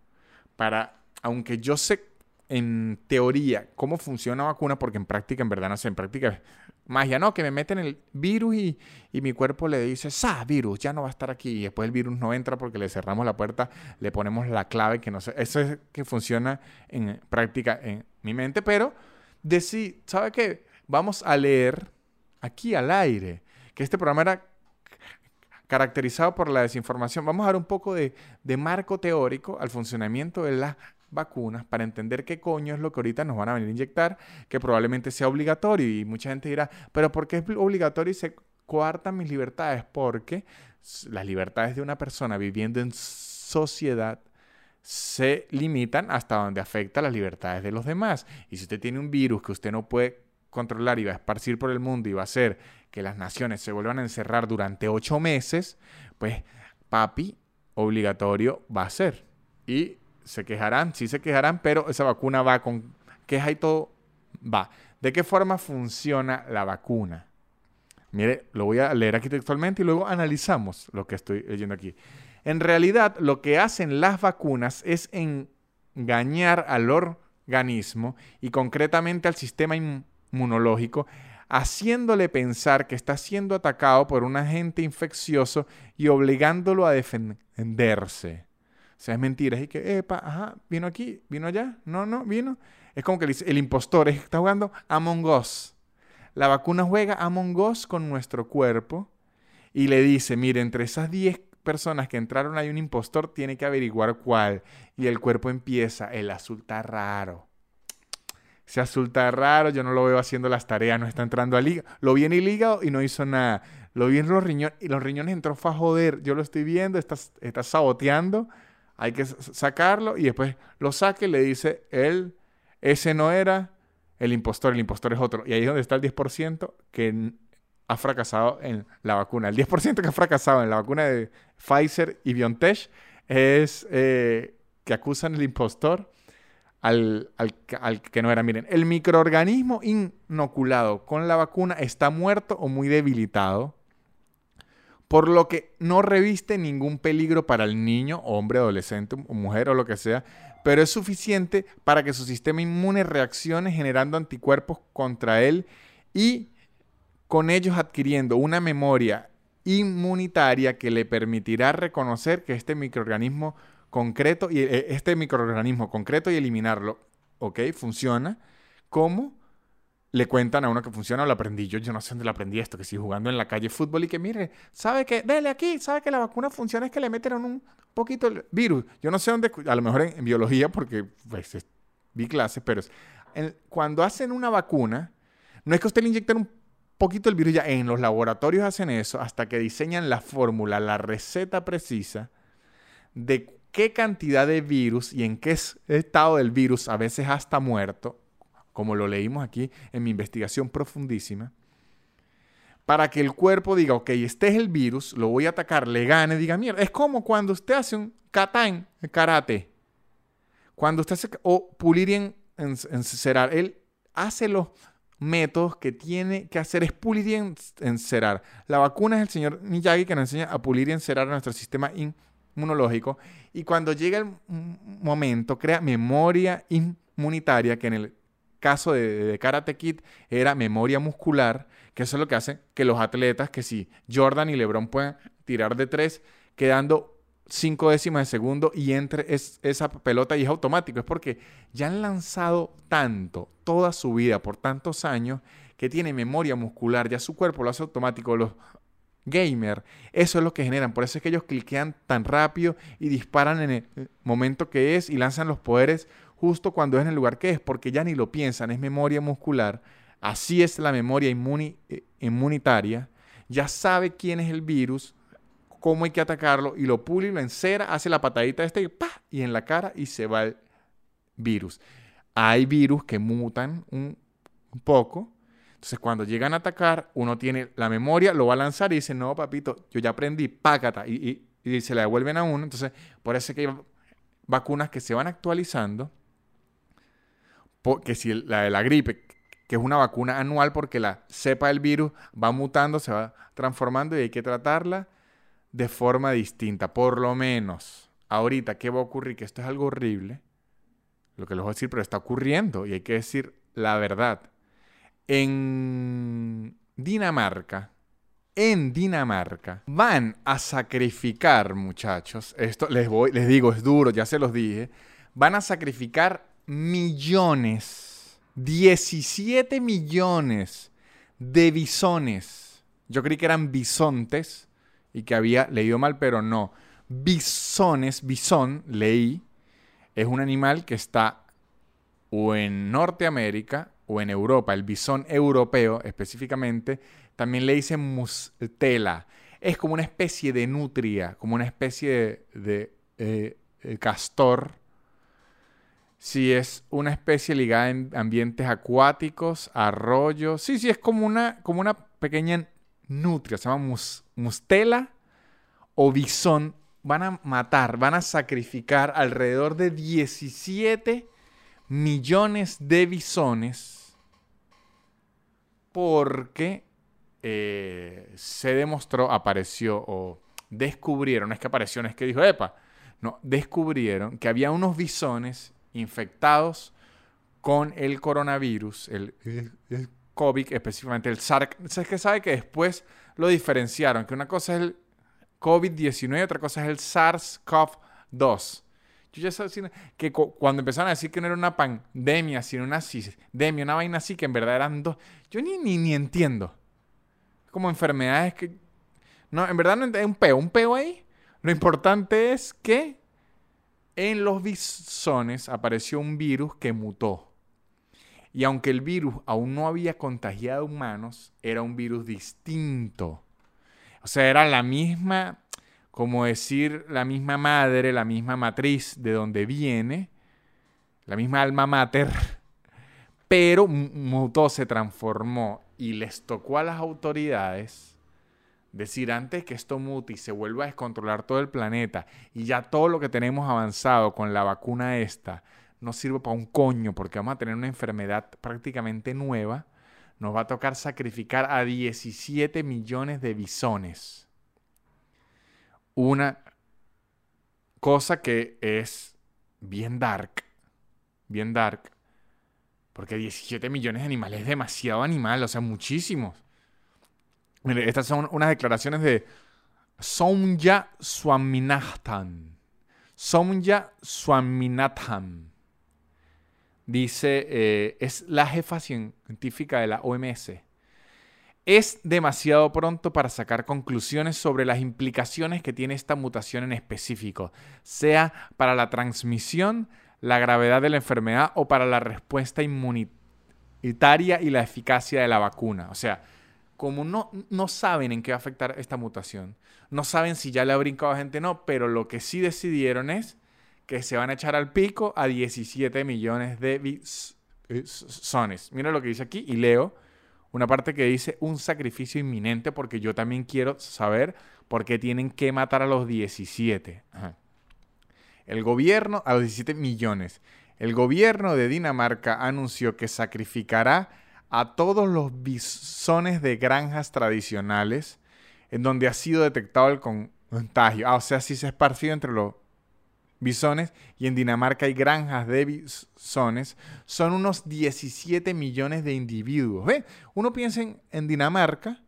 para, aunque yo sé en teoría cómo funciona una vacuna, porque en práctica, en verdad no sé, en práctica magia, no, que me meten el virus y, mi cuerpo le dice, sa, virus, ya no va a estar aquí. Y después el virus no entra porque le cerramos la puerta, le ponemos la clave, que no sé. Eso es que funciona en práctica en mi mente, pero decir, ¿sabe qué? Vamos a leer aquí al aire, que este programa era caracterizado por la desinformación. Vamos a dar un poco de, marco teórico al funcionamiento de la vacunas para entender qué coño es lo que ahorita nos van a venir a inyectar, que probablemente sea obligatorio. Y mucha gente dirá, pero ¿por qué es obligatorio y se coartan mis libertades? Porque las libertades de una persona viviendo en sociedad se limitan hasta donde afecta las libertades de los demás. Y si usted tiene un virus que usted no puede controlar y va a esparcir por el mundo y va a hacer que las naciones se vuelvan a encerrar durante ocho meses, pues papi, obligatorio va a ser. Y se quejarán, sí se quejarán, pero esa vacuna va con queja y todo va. ¿De qué forma funciona la vacuna? Mire, lo voy a leer aquí textualmente y luego analizamos lo que estoy leyendo aquí. En realidad, lo que hacen las vacunas es engañar al organismo y concretamente al sistema inmunológico, haciéndole pensar que está siendo atacado por un agente infeccioso y obligándolo a defenderse. O sea, es mentira. Es que, epa, ajá, vino aquí, vino allá, no, no, vino. Es como que el impostor está jugando Among Us. La vacuna juega Among Us con nuestro cuerpo y le dice, mire, entre esas 10 personas que entraron hay un impostor, tiene que averiguar cuál. Y el cuerpo empieza, el azul está raro. Ese azul está raro, yo no lo veo haciendo las tareas, no está entrando al hígado. Lo vi en el hígado y no hizo nada. Lo vi en los riñones y los riñones entró a joder. Yo lo estoy viendo, está, está saboteando hay que sacarlo y después lo saque y le dice, él, ese no era el impostor, el impostor es otro. Y ahí es donde está el 10% que ha fracasado en la vacuna. El 10% que ha fracasado en la vacuna de Pfizer y BioNTech es eh, que acusan el impostor al, que no era. Miren, el microorganismo inoculado con la vacuna está muerto o muy debilitado por lo que no reviste ningún peligro para el niño, hombre, adolescente mujer o lo que sea, pero es suficiente para que su sistema inmune reaccione generando anticuerpos contra él y con ellos adquiriendo una memoria inmunitaria que le permitirá reconocer que este microorganismo concreto y eh, este microorganismo concreto y eliminarlo, ¿ok? Funciona como le cuentan a uno que funciona o lo aprendí yo, yo no sé dónde lo aprendí esto, que si jugando en la calle fútbol y que mire, sabe que, dele aquí, sabe que la vacuna funciona es que le meten un poquito el virus. Yo no sé dónde, a lo mejor en, biología porque pues, vi clases, pero cuando hacen una vacuna, no es que usted le inyecten un poquito el virus ya, en los laboratorios hacen eso hasta que diseñan la fórmula, la receta precisa de qué cantidad de virus y en qué estado del virus, a veces hasta muerto, como lo leímos aquí en mi investigación profundísima, para que el cuerpo diga, ok, este es el virus, lo voy a atacar, le gane, diga, mierda. Es como cuando usted hace un kata karate. Cuando usted hace, o pulir en, encerar, él hace los métodos que tiene que hacer, es pulir y encerar. La vacuna es el señor Miyagi que nos enseña a pulir y encerar nuestro sistema inmunológico. Y cuando llega el momento, crea memoria inmunitaria, que en el caso de, Karate Kid era memoria muscular, que eso es lo que hace que los atletas, que si Jordan y LeBron puedan tirar de tres, quedando cinco décimas de segundo y entre esa pelota y es automático. Es porque ya han lanzado tanto toda su vida por tantos años que tiene memoria muscular, ya su cuerpo lo hace automático. Los gamers, eso es lo que generan. Por eso es que ellos cliquean tan rápido y disparan en el momento que es y lanzan los poderes justo cuando es en el lugar que es, porque ya ni lo piensan, es memoria muscular. Así es la memoria eh, inmunitaria. Ya sabe quién es el virus, cómo hay que atacarlo y lo pule y lo encera, hace la patadita este y, y en la cara y se va el virus. Hay virus que mutan un, poco. Entonces, cuando llegan a atacar, uno tiene la memoria, lo va a lanzar y dice, no, papito, yo ya aprendí, págata, y, y, se la devuelven a uno. Entonces, por eso es que hay vacunas que se van actualizando. Porque si la de la gripe, que es una vacuna anual porque la cepa del virus va mutando, se va transformando y hay que tratarla de forma distinta. Por lo menos, ahorita, ¿qué va a ocurrir? Que esto es algo horrible. Lo que les voy a decir, pero está ocurriendo y hay que decir la verdad. En Dinamarca, en Dinamarca, van a sacrificar, muchachos, esto les, voy, les digo, es duro, ya se los dije, van a sacrificar millones, 17 millones de bisones. Yo creí que eran bisontes, y que había leído mal, pero no. Bisones, bisón, leí, es un animal que está o en Norteamérica o en Europa. El bisón europeo específicamente también le dicen mustela. Es como una especie de nutria, como una especie de, eh, eh, castor. Si es una especie ligada en ambientes acuáticos, arroyos. Sí, sí, es como una, como una pequeña nutria, se llama mustela o bisón, van a matar, van a sacrificar alrededor de 17 millones de bisones porque eh, se demostró, apareció o descubrieron, no es que apareció, no es que dijo, epa, no, descubrieron que había unos bisones infectados con el coronavirus, el, el COVID, específicamente el SARS. Es que sabe que después lo diferenciaron, que una cosa es el COVID-19 y otra cosa es el SARS-CoV-2. Yo ya sabía que cuando empezaron a decir que no era una pandemia, sino una cisdemia, una vaina así, que en verdad eran dos, yo ni, ni, ni entiendo. Como enfermedades que... No, en verdad no es un peo, un peo ahí. Lo importante es que en los bisones apareció un virus que mutó. Y aunque el virus aún no había contagiado humanos, era un virus distinto. O sea, era la misma, como decir, la misma madre, la misma matriz de donde viene, la misma alma mater, pero mutó, se transformó y les tocó a las autoridades decir antes que esto mute y se vuelva a descontrolar todo el planeta y ya todo lo que tenemos avanzado con la vacuna esta no sirve para un coño porque vamos a tener una enfermedad prácticamente nueva, nos va a tocar sacrificar a 17 millones de bisones. Una cosa que es bien dark, bien dark, porque 17 millones de animales es demasiado animal, o sea, muchísimos. Mire, estas son unas declaraciones de Soumya Swaminathan. Soumya Swaminathan dice, eh, es la jefa científica de la OMS. Es demasiado pronto para sacar conclusiones sobre las implicaciones que tiene esta mutación en específico, sea para la transmisión, la gravedad de la enfermedad o para la respuesta inmunitaria y la eficacia de la vacuna. O sea, como no, no saben en qué va a afectar esta mutación, no saben si ya le ha brincado a gente o no, pero lo que sí decidieron es que se van a echar al pico a 17 millones de bisones. Mira lo que dice aquí y leo una parte que dice un sacrificio inminente porque yo también quiero saber por qué tienen que matar a los 17. El gobierno, a los 17 millones. El gobierno de Dinamarca anunció que sacrificará a todos los bisones de granjas tradicionales en donde ha sido detectado el contagio. Ah, o sea, si se esparció entre los bisones y en Dinamarca hay granjas de bisones, son unos 17 millones de individuos. ¿Ve? Uno piensa en, Dinamarca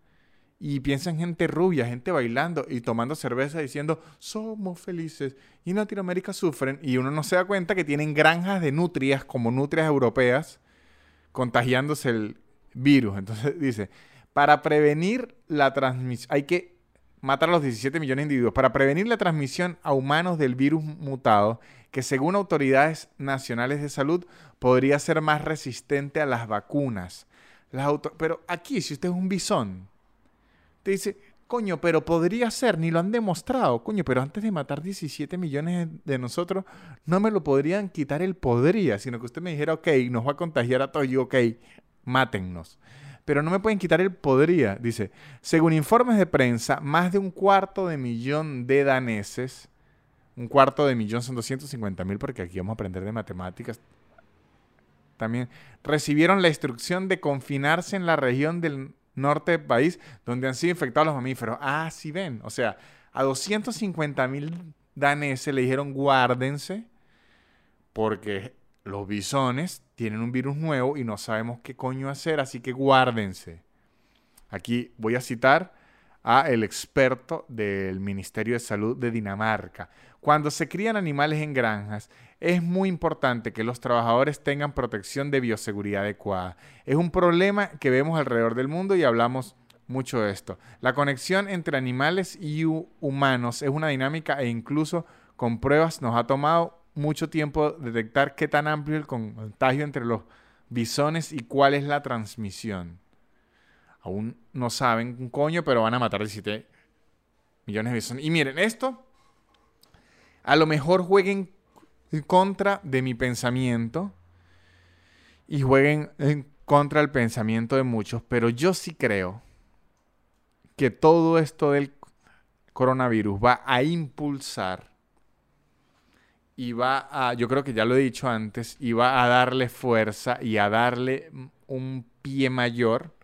y piensa en gente rubia, gente bailando y tomando cerveza diciendo somos felices y en Latinoamérica sufren y uno no se da cuenta que tienen granjas de nutrias como nutrias europeas contagiándose el virus. Entonces dice, para prevenir la transmisión, hay que matar a los 17 millones de individuos para prevenir la transmisión a humanos del virus mutado, que según autoridades nacionales de salud podría ser más resistente a las vacunas. Pero aquí, si usted es un bisón, te dice, coño, pero podría ser, ni lo han demostrado, coño, pero antes de matar 17 millones de nosotros, no me lo podrían quitar el podría, sino que usted me dijera, ok, nos va a contagiar a todos, y ok, mátennos pero no me pueden quitar el podría. Dice, según informes de prensa, más de un cuarto de millón de daneses, un cuarto de millón son 250 mil, porque aquí vamos a aprender de matemáticas también, recibieron la instrucción de confinarse en la región del norte del país donde han sido infectados los mamíferos. Ah, sí ven. O sea, a 250 mil daneses le dijeron guárdense porque los bisones tienen un virus nuevo y no sabemos qué coño hacer, así que guárdense. Aquí voy a citar a el experto del Ministerio de Salud de Dinamarca. Cuando se crían animales en granjas, es muy importante que los trabajadores tengan protección de bioseguridad adecuada. Es un problema que vemos alrededor del mundo y hablamos mucho de esto. La conexión entre animales y humanos es una dinámica e incluso con pruebas nos ha tomado mucho tiempo detectar qué tan amplio el contagio entre los bisones y cuál es la transmisión. Aún no saben un coño, pero van a matar 17 millones de bisones. Y miren, esto a lo mejor jueguen en contra de mi pensamiento y jueguen en contra del pensamiento de muchos, pero yo sí creo que todo esto del coronavirus va a impulsar va a, yo creo que ya lo he dicho antes, va a darle fuerza y a darle un pie mayor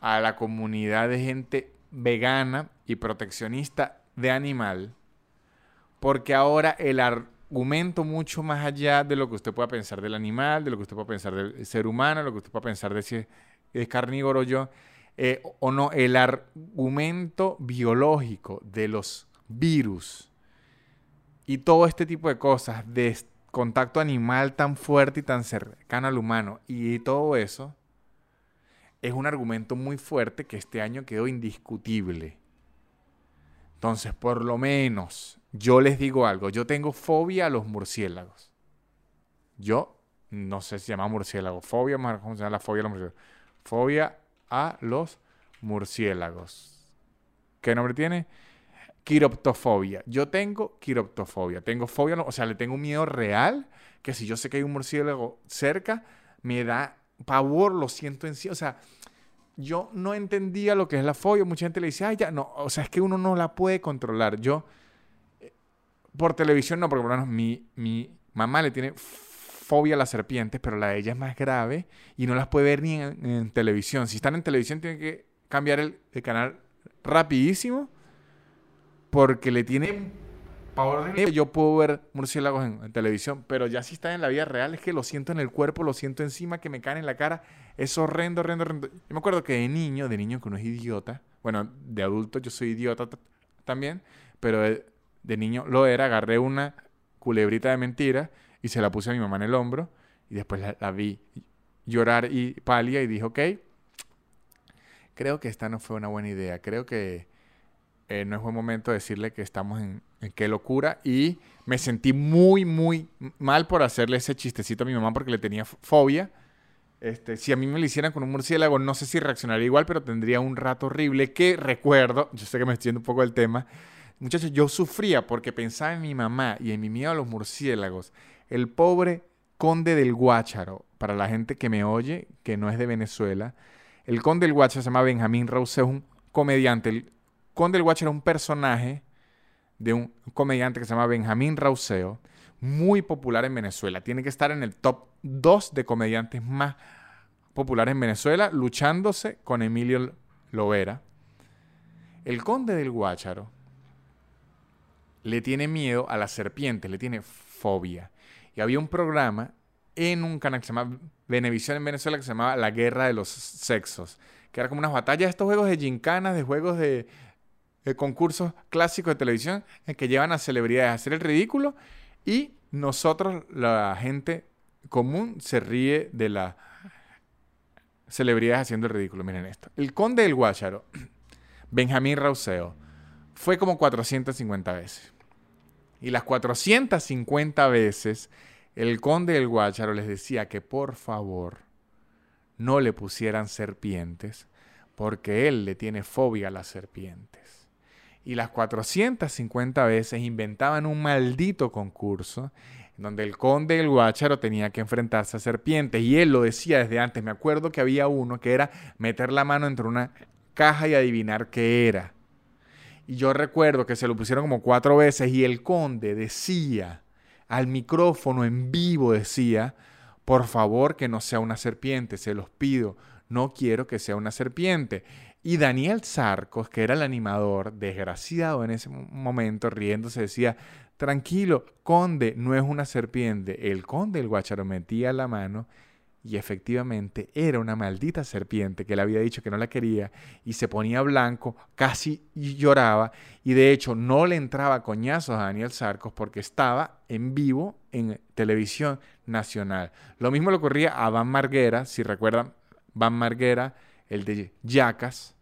a la comunidad de gente vegana y proteccionista de animal, porque ahora el argumento mucho más allá de lo que usted pueda pensar del animal, de lo que usted pueda pensar del ser humano, de lo que usted pueda pensar de si es carnívoro yo, eh, o no, el argumento biológico de los virus y todo este tipo de cosas, de contacto animal tan fuerte y tan cercano al humano, y todo eso, es un argumento muy fuerte que este año quedó indiscutible. Entonces, por lo menos, yo les digo algo, yo tengo fobia a los murciélagos. Yo, no sé si se llama murciélago, fobia, ¿cómo se llama la fobia a los murciélagos? Fobia a los murciélagos. ¿Qué nombre tiene? Quiroptofobia. Yo tengo quiroptofobia. Tengo fobia, o sea, le tengo un miedo real que si yo sé que hay un murciélago cerca, me da pavor, lo siento en sí. O sea, yo no entendía lo que es la fobia. Mucha gente le dice, ay, ya, no, o sea, es que uno no la puede controlar. Yo, eh, por televisión no, porque por lo menos mi, mi mamá le tiene fobia a las serpientes, pero la de ella es más grave y no las puede ver ni en, televisión. Si están en televisión, tienen que cambiar el, el canal rapidísimo porque le tiene pavor Yo puedo ver murciélagos en, televisión, pero ya si está en la vida real es que lo siento en el cuerpo, lo siento encima, que me caen en la cara. Es horrendo, horrendo, horrendo. Yo me acuerdo que de niño, de niño que uno es idiota, bueno, de adulto yo soy idiota también, pero de, niño lo era, agarré una culebrita de mentira y se la puse a mi mamá en el hombro y después la, vi llorar y palia y dije, ok, creo que esta no fue una buena idea, creo que eh, no es buen momento decirle que estamos en, qué locura. Y me sentí muy, muy mal por hacerle ese chistecito a mi mamá porque le tenía fobia. Este, si a mí me lo hicieran con un murciélago, no sé si reaccionaría igual, pero tendría un rato horrible que recuerdo, yo sé que me estoy yendo un poco del tema, muchachos, yo sufría porque pensaba en mi mamá y en mi miedo a los murciélagos. El pobre conde del Guácharo, para la gente que me oye, que no es de Venezuela, El conde del Guacharo se llama Benjamín Rousseau, es un comediante. Conde del Guacharo es un personaje de un comediante que se llama Benjamín Rousseau, muy popular en Venezuela. Tiene que estar en el top 2 de comediantes más populares en Venezuela, luchándose con Emilio Lovera. El conde del Guácharo le tiene miedo a las serpientes, le tiene fobia. Y había un programa en un canal que se llama Venevisión en Venezuela que se llamaba La Guerra de los Sexos, que era como unas batallas de estos juegos de gincanas, de juegos de, concursos clásicos de televisión en que llevan a celebridades a hacer el ridículo y nosotros, la gente común, se ríe de las celebridades haciendo el ridículo. Miren esto. El conde del Guácharo, Benjamín Rauseo, fue como 450 veces. Y las 450 veces el conde del Guácharo les decía que por favor no le pusieran serpientes porque él le tiene fobia a las serpientes. Y las 450 veces inventaban un maldito concurso donde el conde del Guácharo tenía que enfrentarse a serpientes. Y él lo decía desde antes. Me acuerdo que había uno que era meter la mano entre una caja y adivinar qué era. Y yo recuerdo que se lo pusieron como cuatro veces y el conde decía al micrófono en vivo, decía, por favor que no sea una serpiente, se los pido, no quiero que sea una serpiente. Y Daniel Sarcos, que era el animador, desgraciado en ese momento, riéndose, decía, tranquilo, conde, no es una serpiente. El conde, el guacharo, metía la mano y efectivamente era una maldita serpiente que le había dicho que no la quería y se ponía blanco, casi lloraba y de hecho no le entraba coñazos a Daniel Sarcos porque estaba en vivo en televisión nacional. Lo mismo le ocurría a Van Marguera, si recuerdan, Van Marguera, el de Yacas.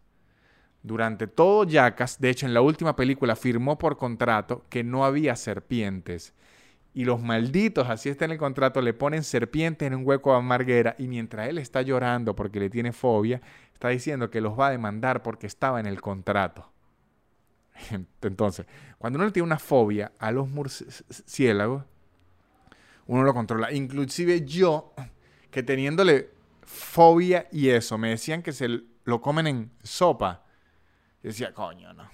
Durante todo Yacas, de hecho en la última película firmó por contrato que no había serpientes y los malditos, así está en el contrato, le ponen serpientes en un hueco a Marguera y mientras él está llorando porque le tiene fobia, está diciendo que los va a demandar porque estaba en el contrato. Entonces, cuando uno le tiene una fobia a los murciélagos, uno lo controla. Inclusive yo, que teniéndole fobia y eso, me decían que se lo comen en sopa. Yo decía, coño, no.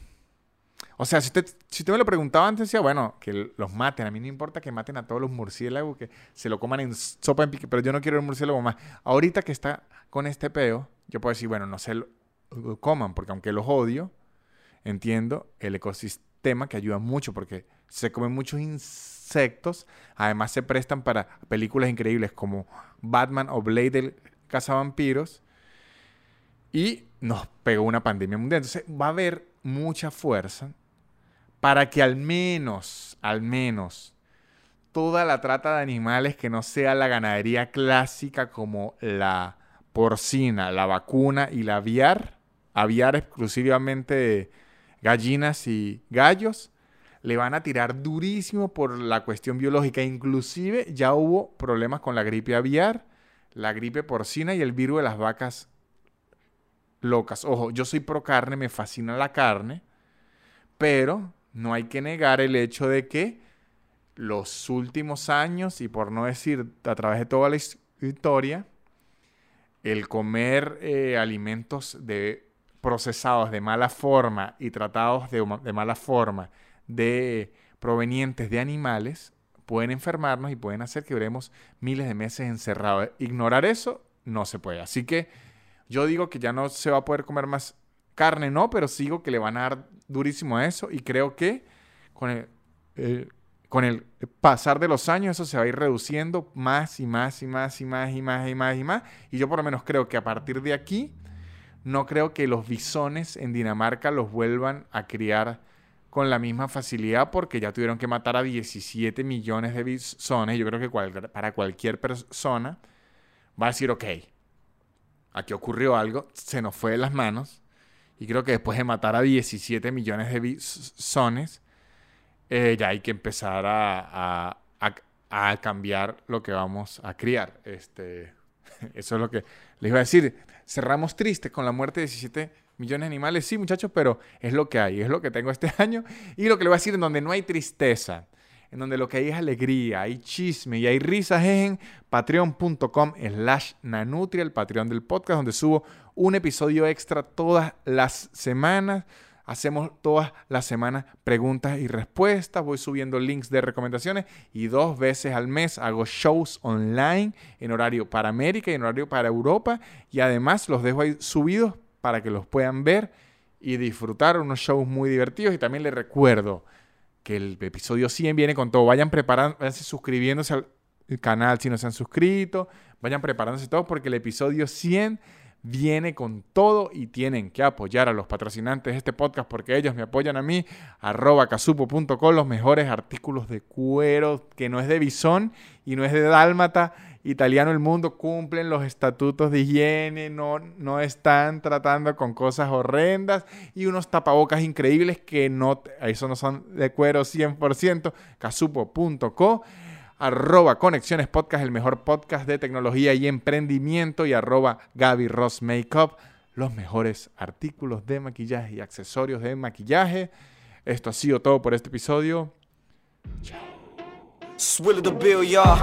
O sea, si usted, si me lo preguntaba antes, decía, bueno, que los maten. A mí no importa que maten a todos los murciélagos, que se lo coman en sopa en pique, pero yo no quiero el murciélago más. Ahorita que está con este peo, yo puedo decir, bueno, no se lo, coman, porque aunque los odio, entiendo el ecosistema que ayuda mucho, porque se comen muchos insectos. Además, se prestan para películas increíbles como Batman o Blade del cazavampiros. Y nos pegó una pandemia mundial. Entonces, va a haber mucha fuerza para que al menos, al menos, toda la trata de animales que no sea la ganadería clásica como la porcina, la vacuna y la aviar, aviar exclusivamente gallinas y gallos, le van a tirar durísimo por la cuestión biológica. Inclusive ya hubo problemas con la gripe aviar, la gripe porcina y el virus de las vacas locas. Ojo, yo soy pro carne, me fascina la carne, pero no hay que negar el hecho de que los últimos años, y por no decir a través de toda la historia, el comer eh, alimentos de, procesados de mala forma y tratados de, mala forma de provenientes de animales pueden enfermarnos y pueden hacer que duremos miles de meses encerrados. Ignorar eso no se puede. Así que yo digo que ya no se va a poder comer más carne no, pero sigo que le van a dar durísimo a eso y creo que con el, con el pasar de los años eso se va a ir reduciendo más y más y más y más y más y más y más. Y yo por lo menos creo que a partir de aquí no creo que los bisones en Dinamarca los vuelvan a criar con la misma facilidad porque ya tuvieron que matar a 17 millones de bisones. Yo creo que para cualquier persona va a decir, ok, aquí ocurrió algo, se nos fue de las manos y creo que después de matar a 17 millones de bisones, eh, ya hay que empezar a, cambiar lo que vamos a criar. Este, eso es lo que les iba a decir. Cerramos tristes con la muerte de 17 millones de animales. Sí, muchachos, pero es lo que hay, es lo que tengo este año. Y lo que le voy a decir, en donde no hay tristeza, en donde lo que hay es alegría, hay chisme y hay risas en patreon.com slash nanutria, el Patreon del podcast, donde subo un episodio extra todas las semanas. Hacemos todas las semanas preguntas y respuestas. Voy subiendo links de recomendaciones y dos veces al mes hago shows online en horario para América y en horario para Europa. Y además los dejo ahí subidos para que los puedan ver y disfrutar. Unos shows muy divertidos. Y también les recuerdo que el episodio 100 viene con todo. Vayan preparando, suscribiéndose al canal si no se han suscrito. Vayan preparándose todos porque el episodio 100 viene con todo y tienen que apoyar a los patrocinantes de este podcast porque ellos me apoyan a mí. Arroba casupo.com, los mejores artículos de cuero que no es de bisón y no es de dálmata. Italiano el mundo cumplen los estatutos de higiene, no, no están tratando con cosas horrendas y unos tapabocas increíbles que no, eso no son de cuero 100%, casupo.co arroba Conexiones Podcast, el mejor podcast de tecnología y emprendimiento, y arroba Gaby Ross Makeup, los mejores artículos de maquillaje y accesorios de maquillaje. Esto ha sido todo por este episodio. Chao. Swill of the bill, y'all.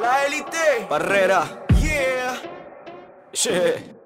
La élite. Barrera. Yeah. Shit.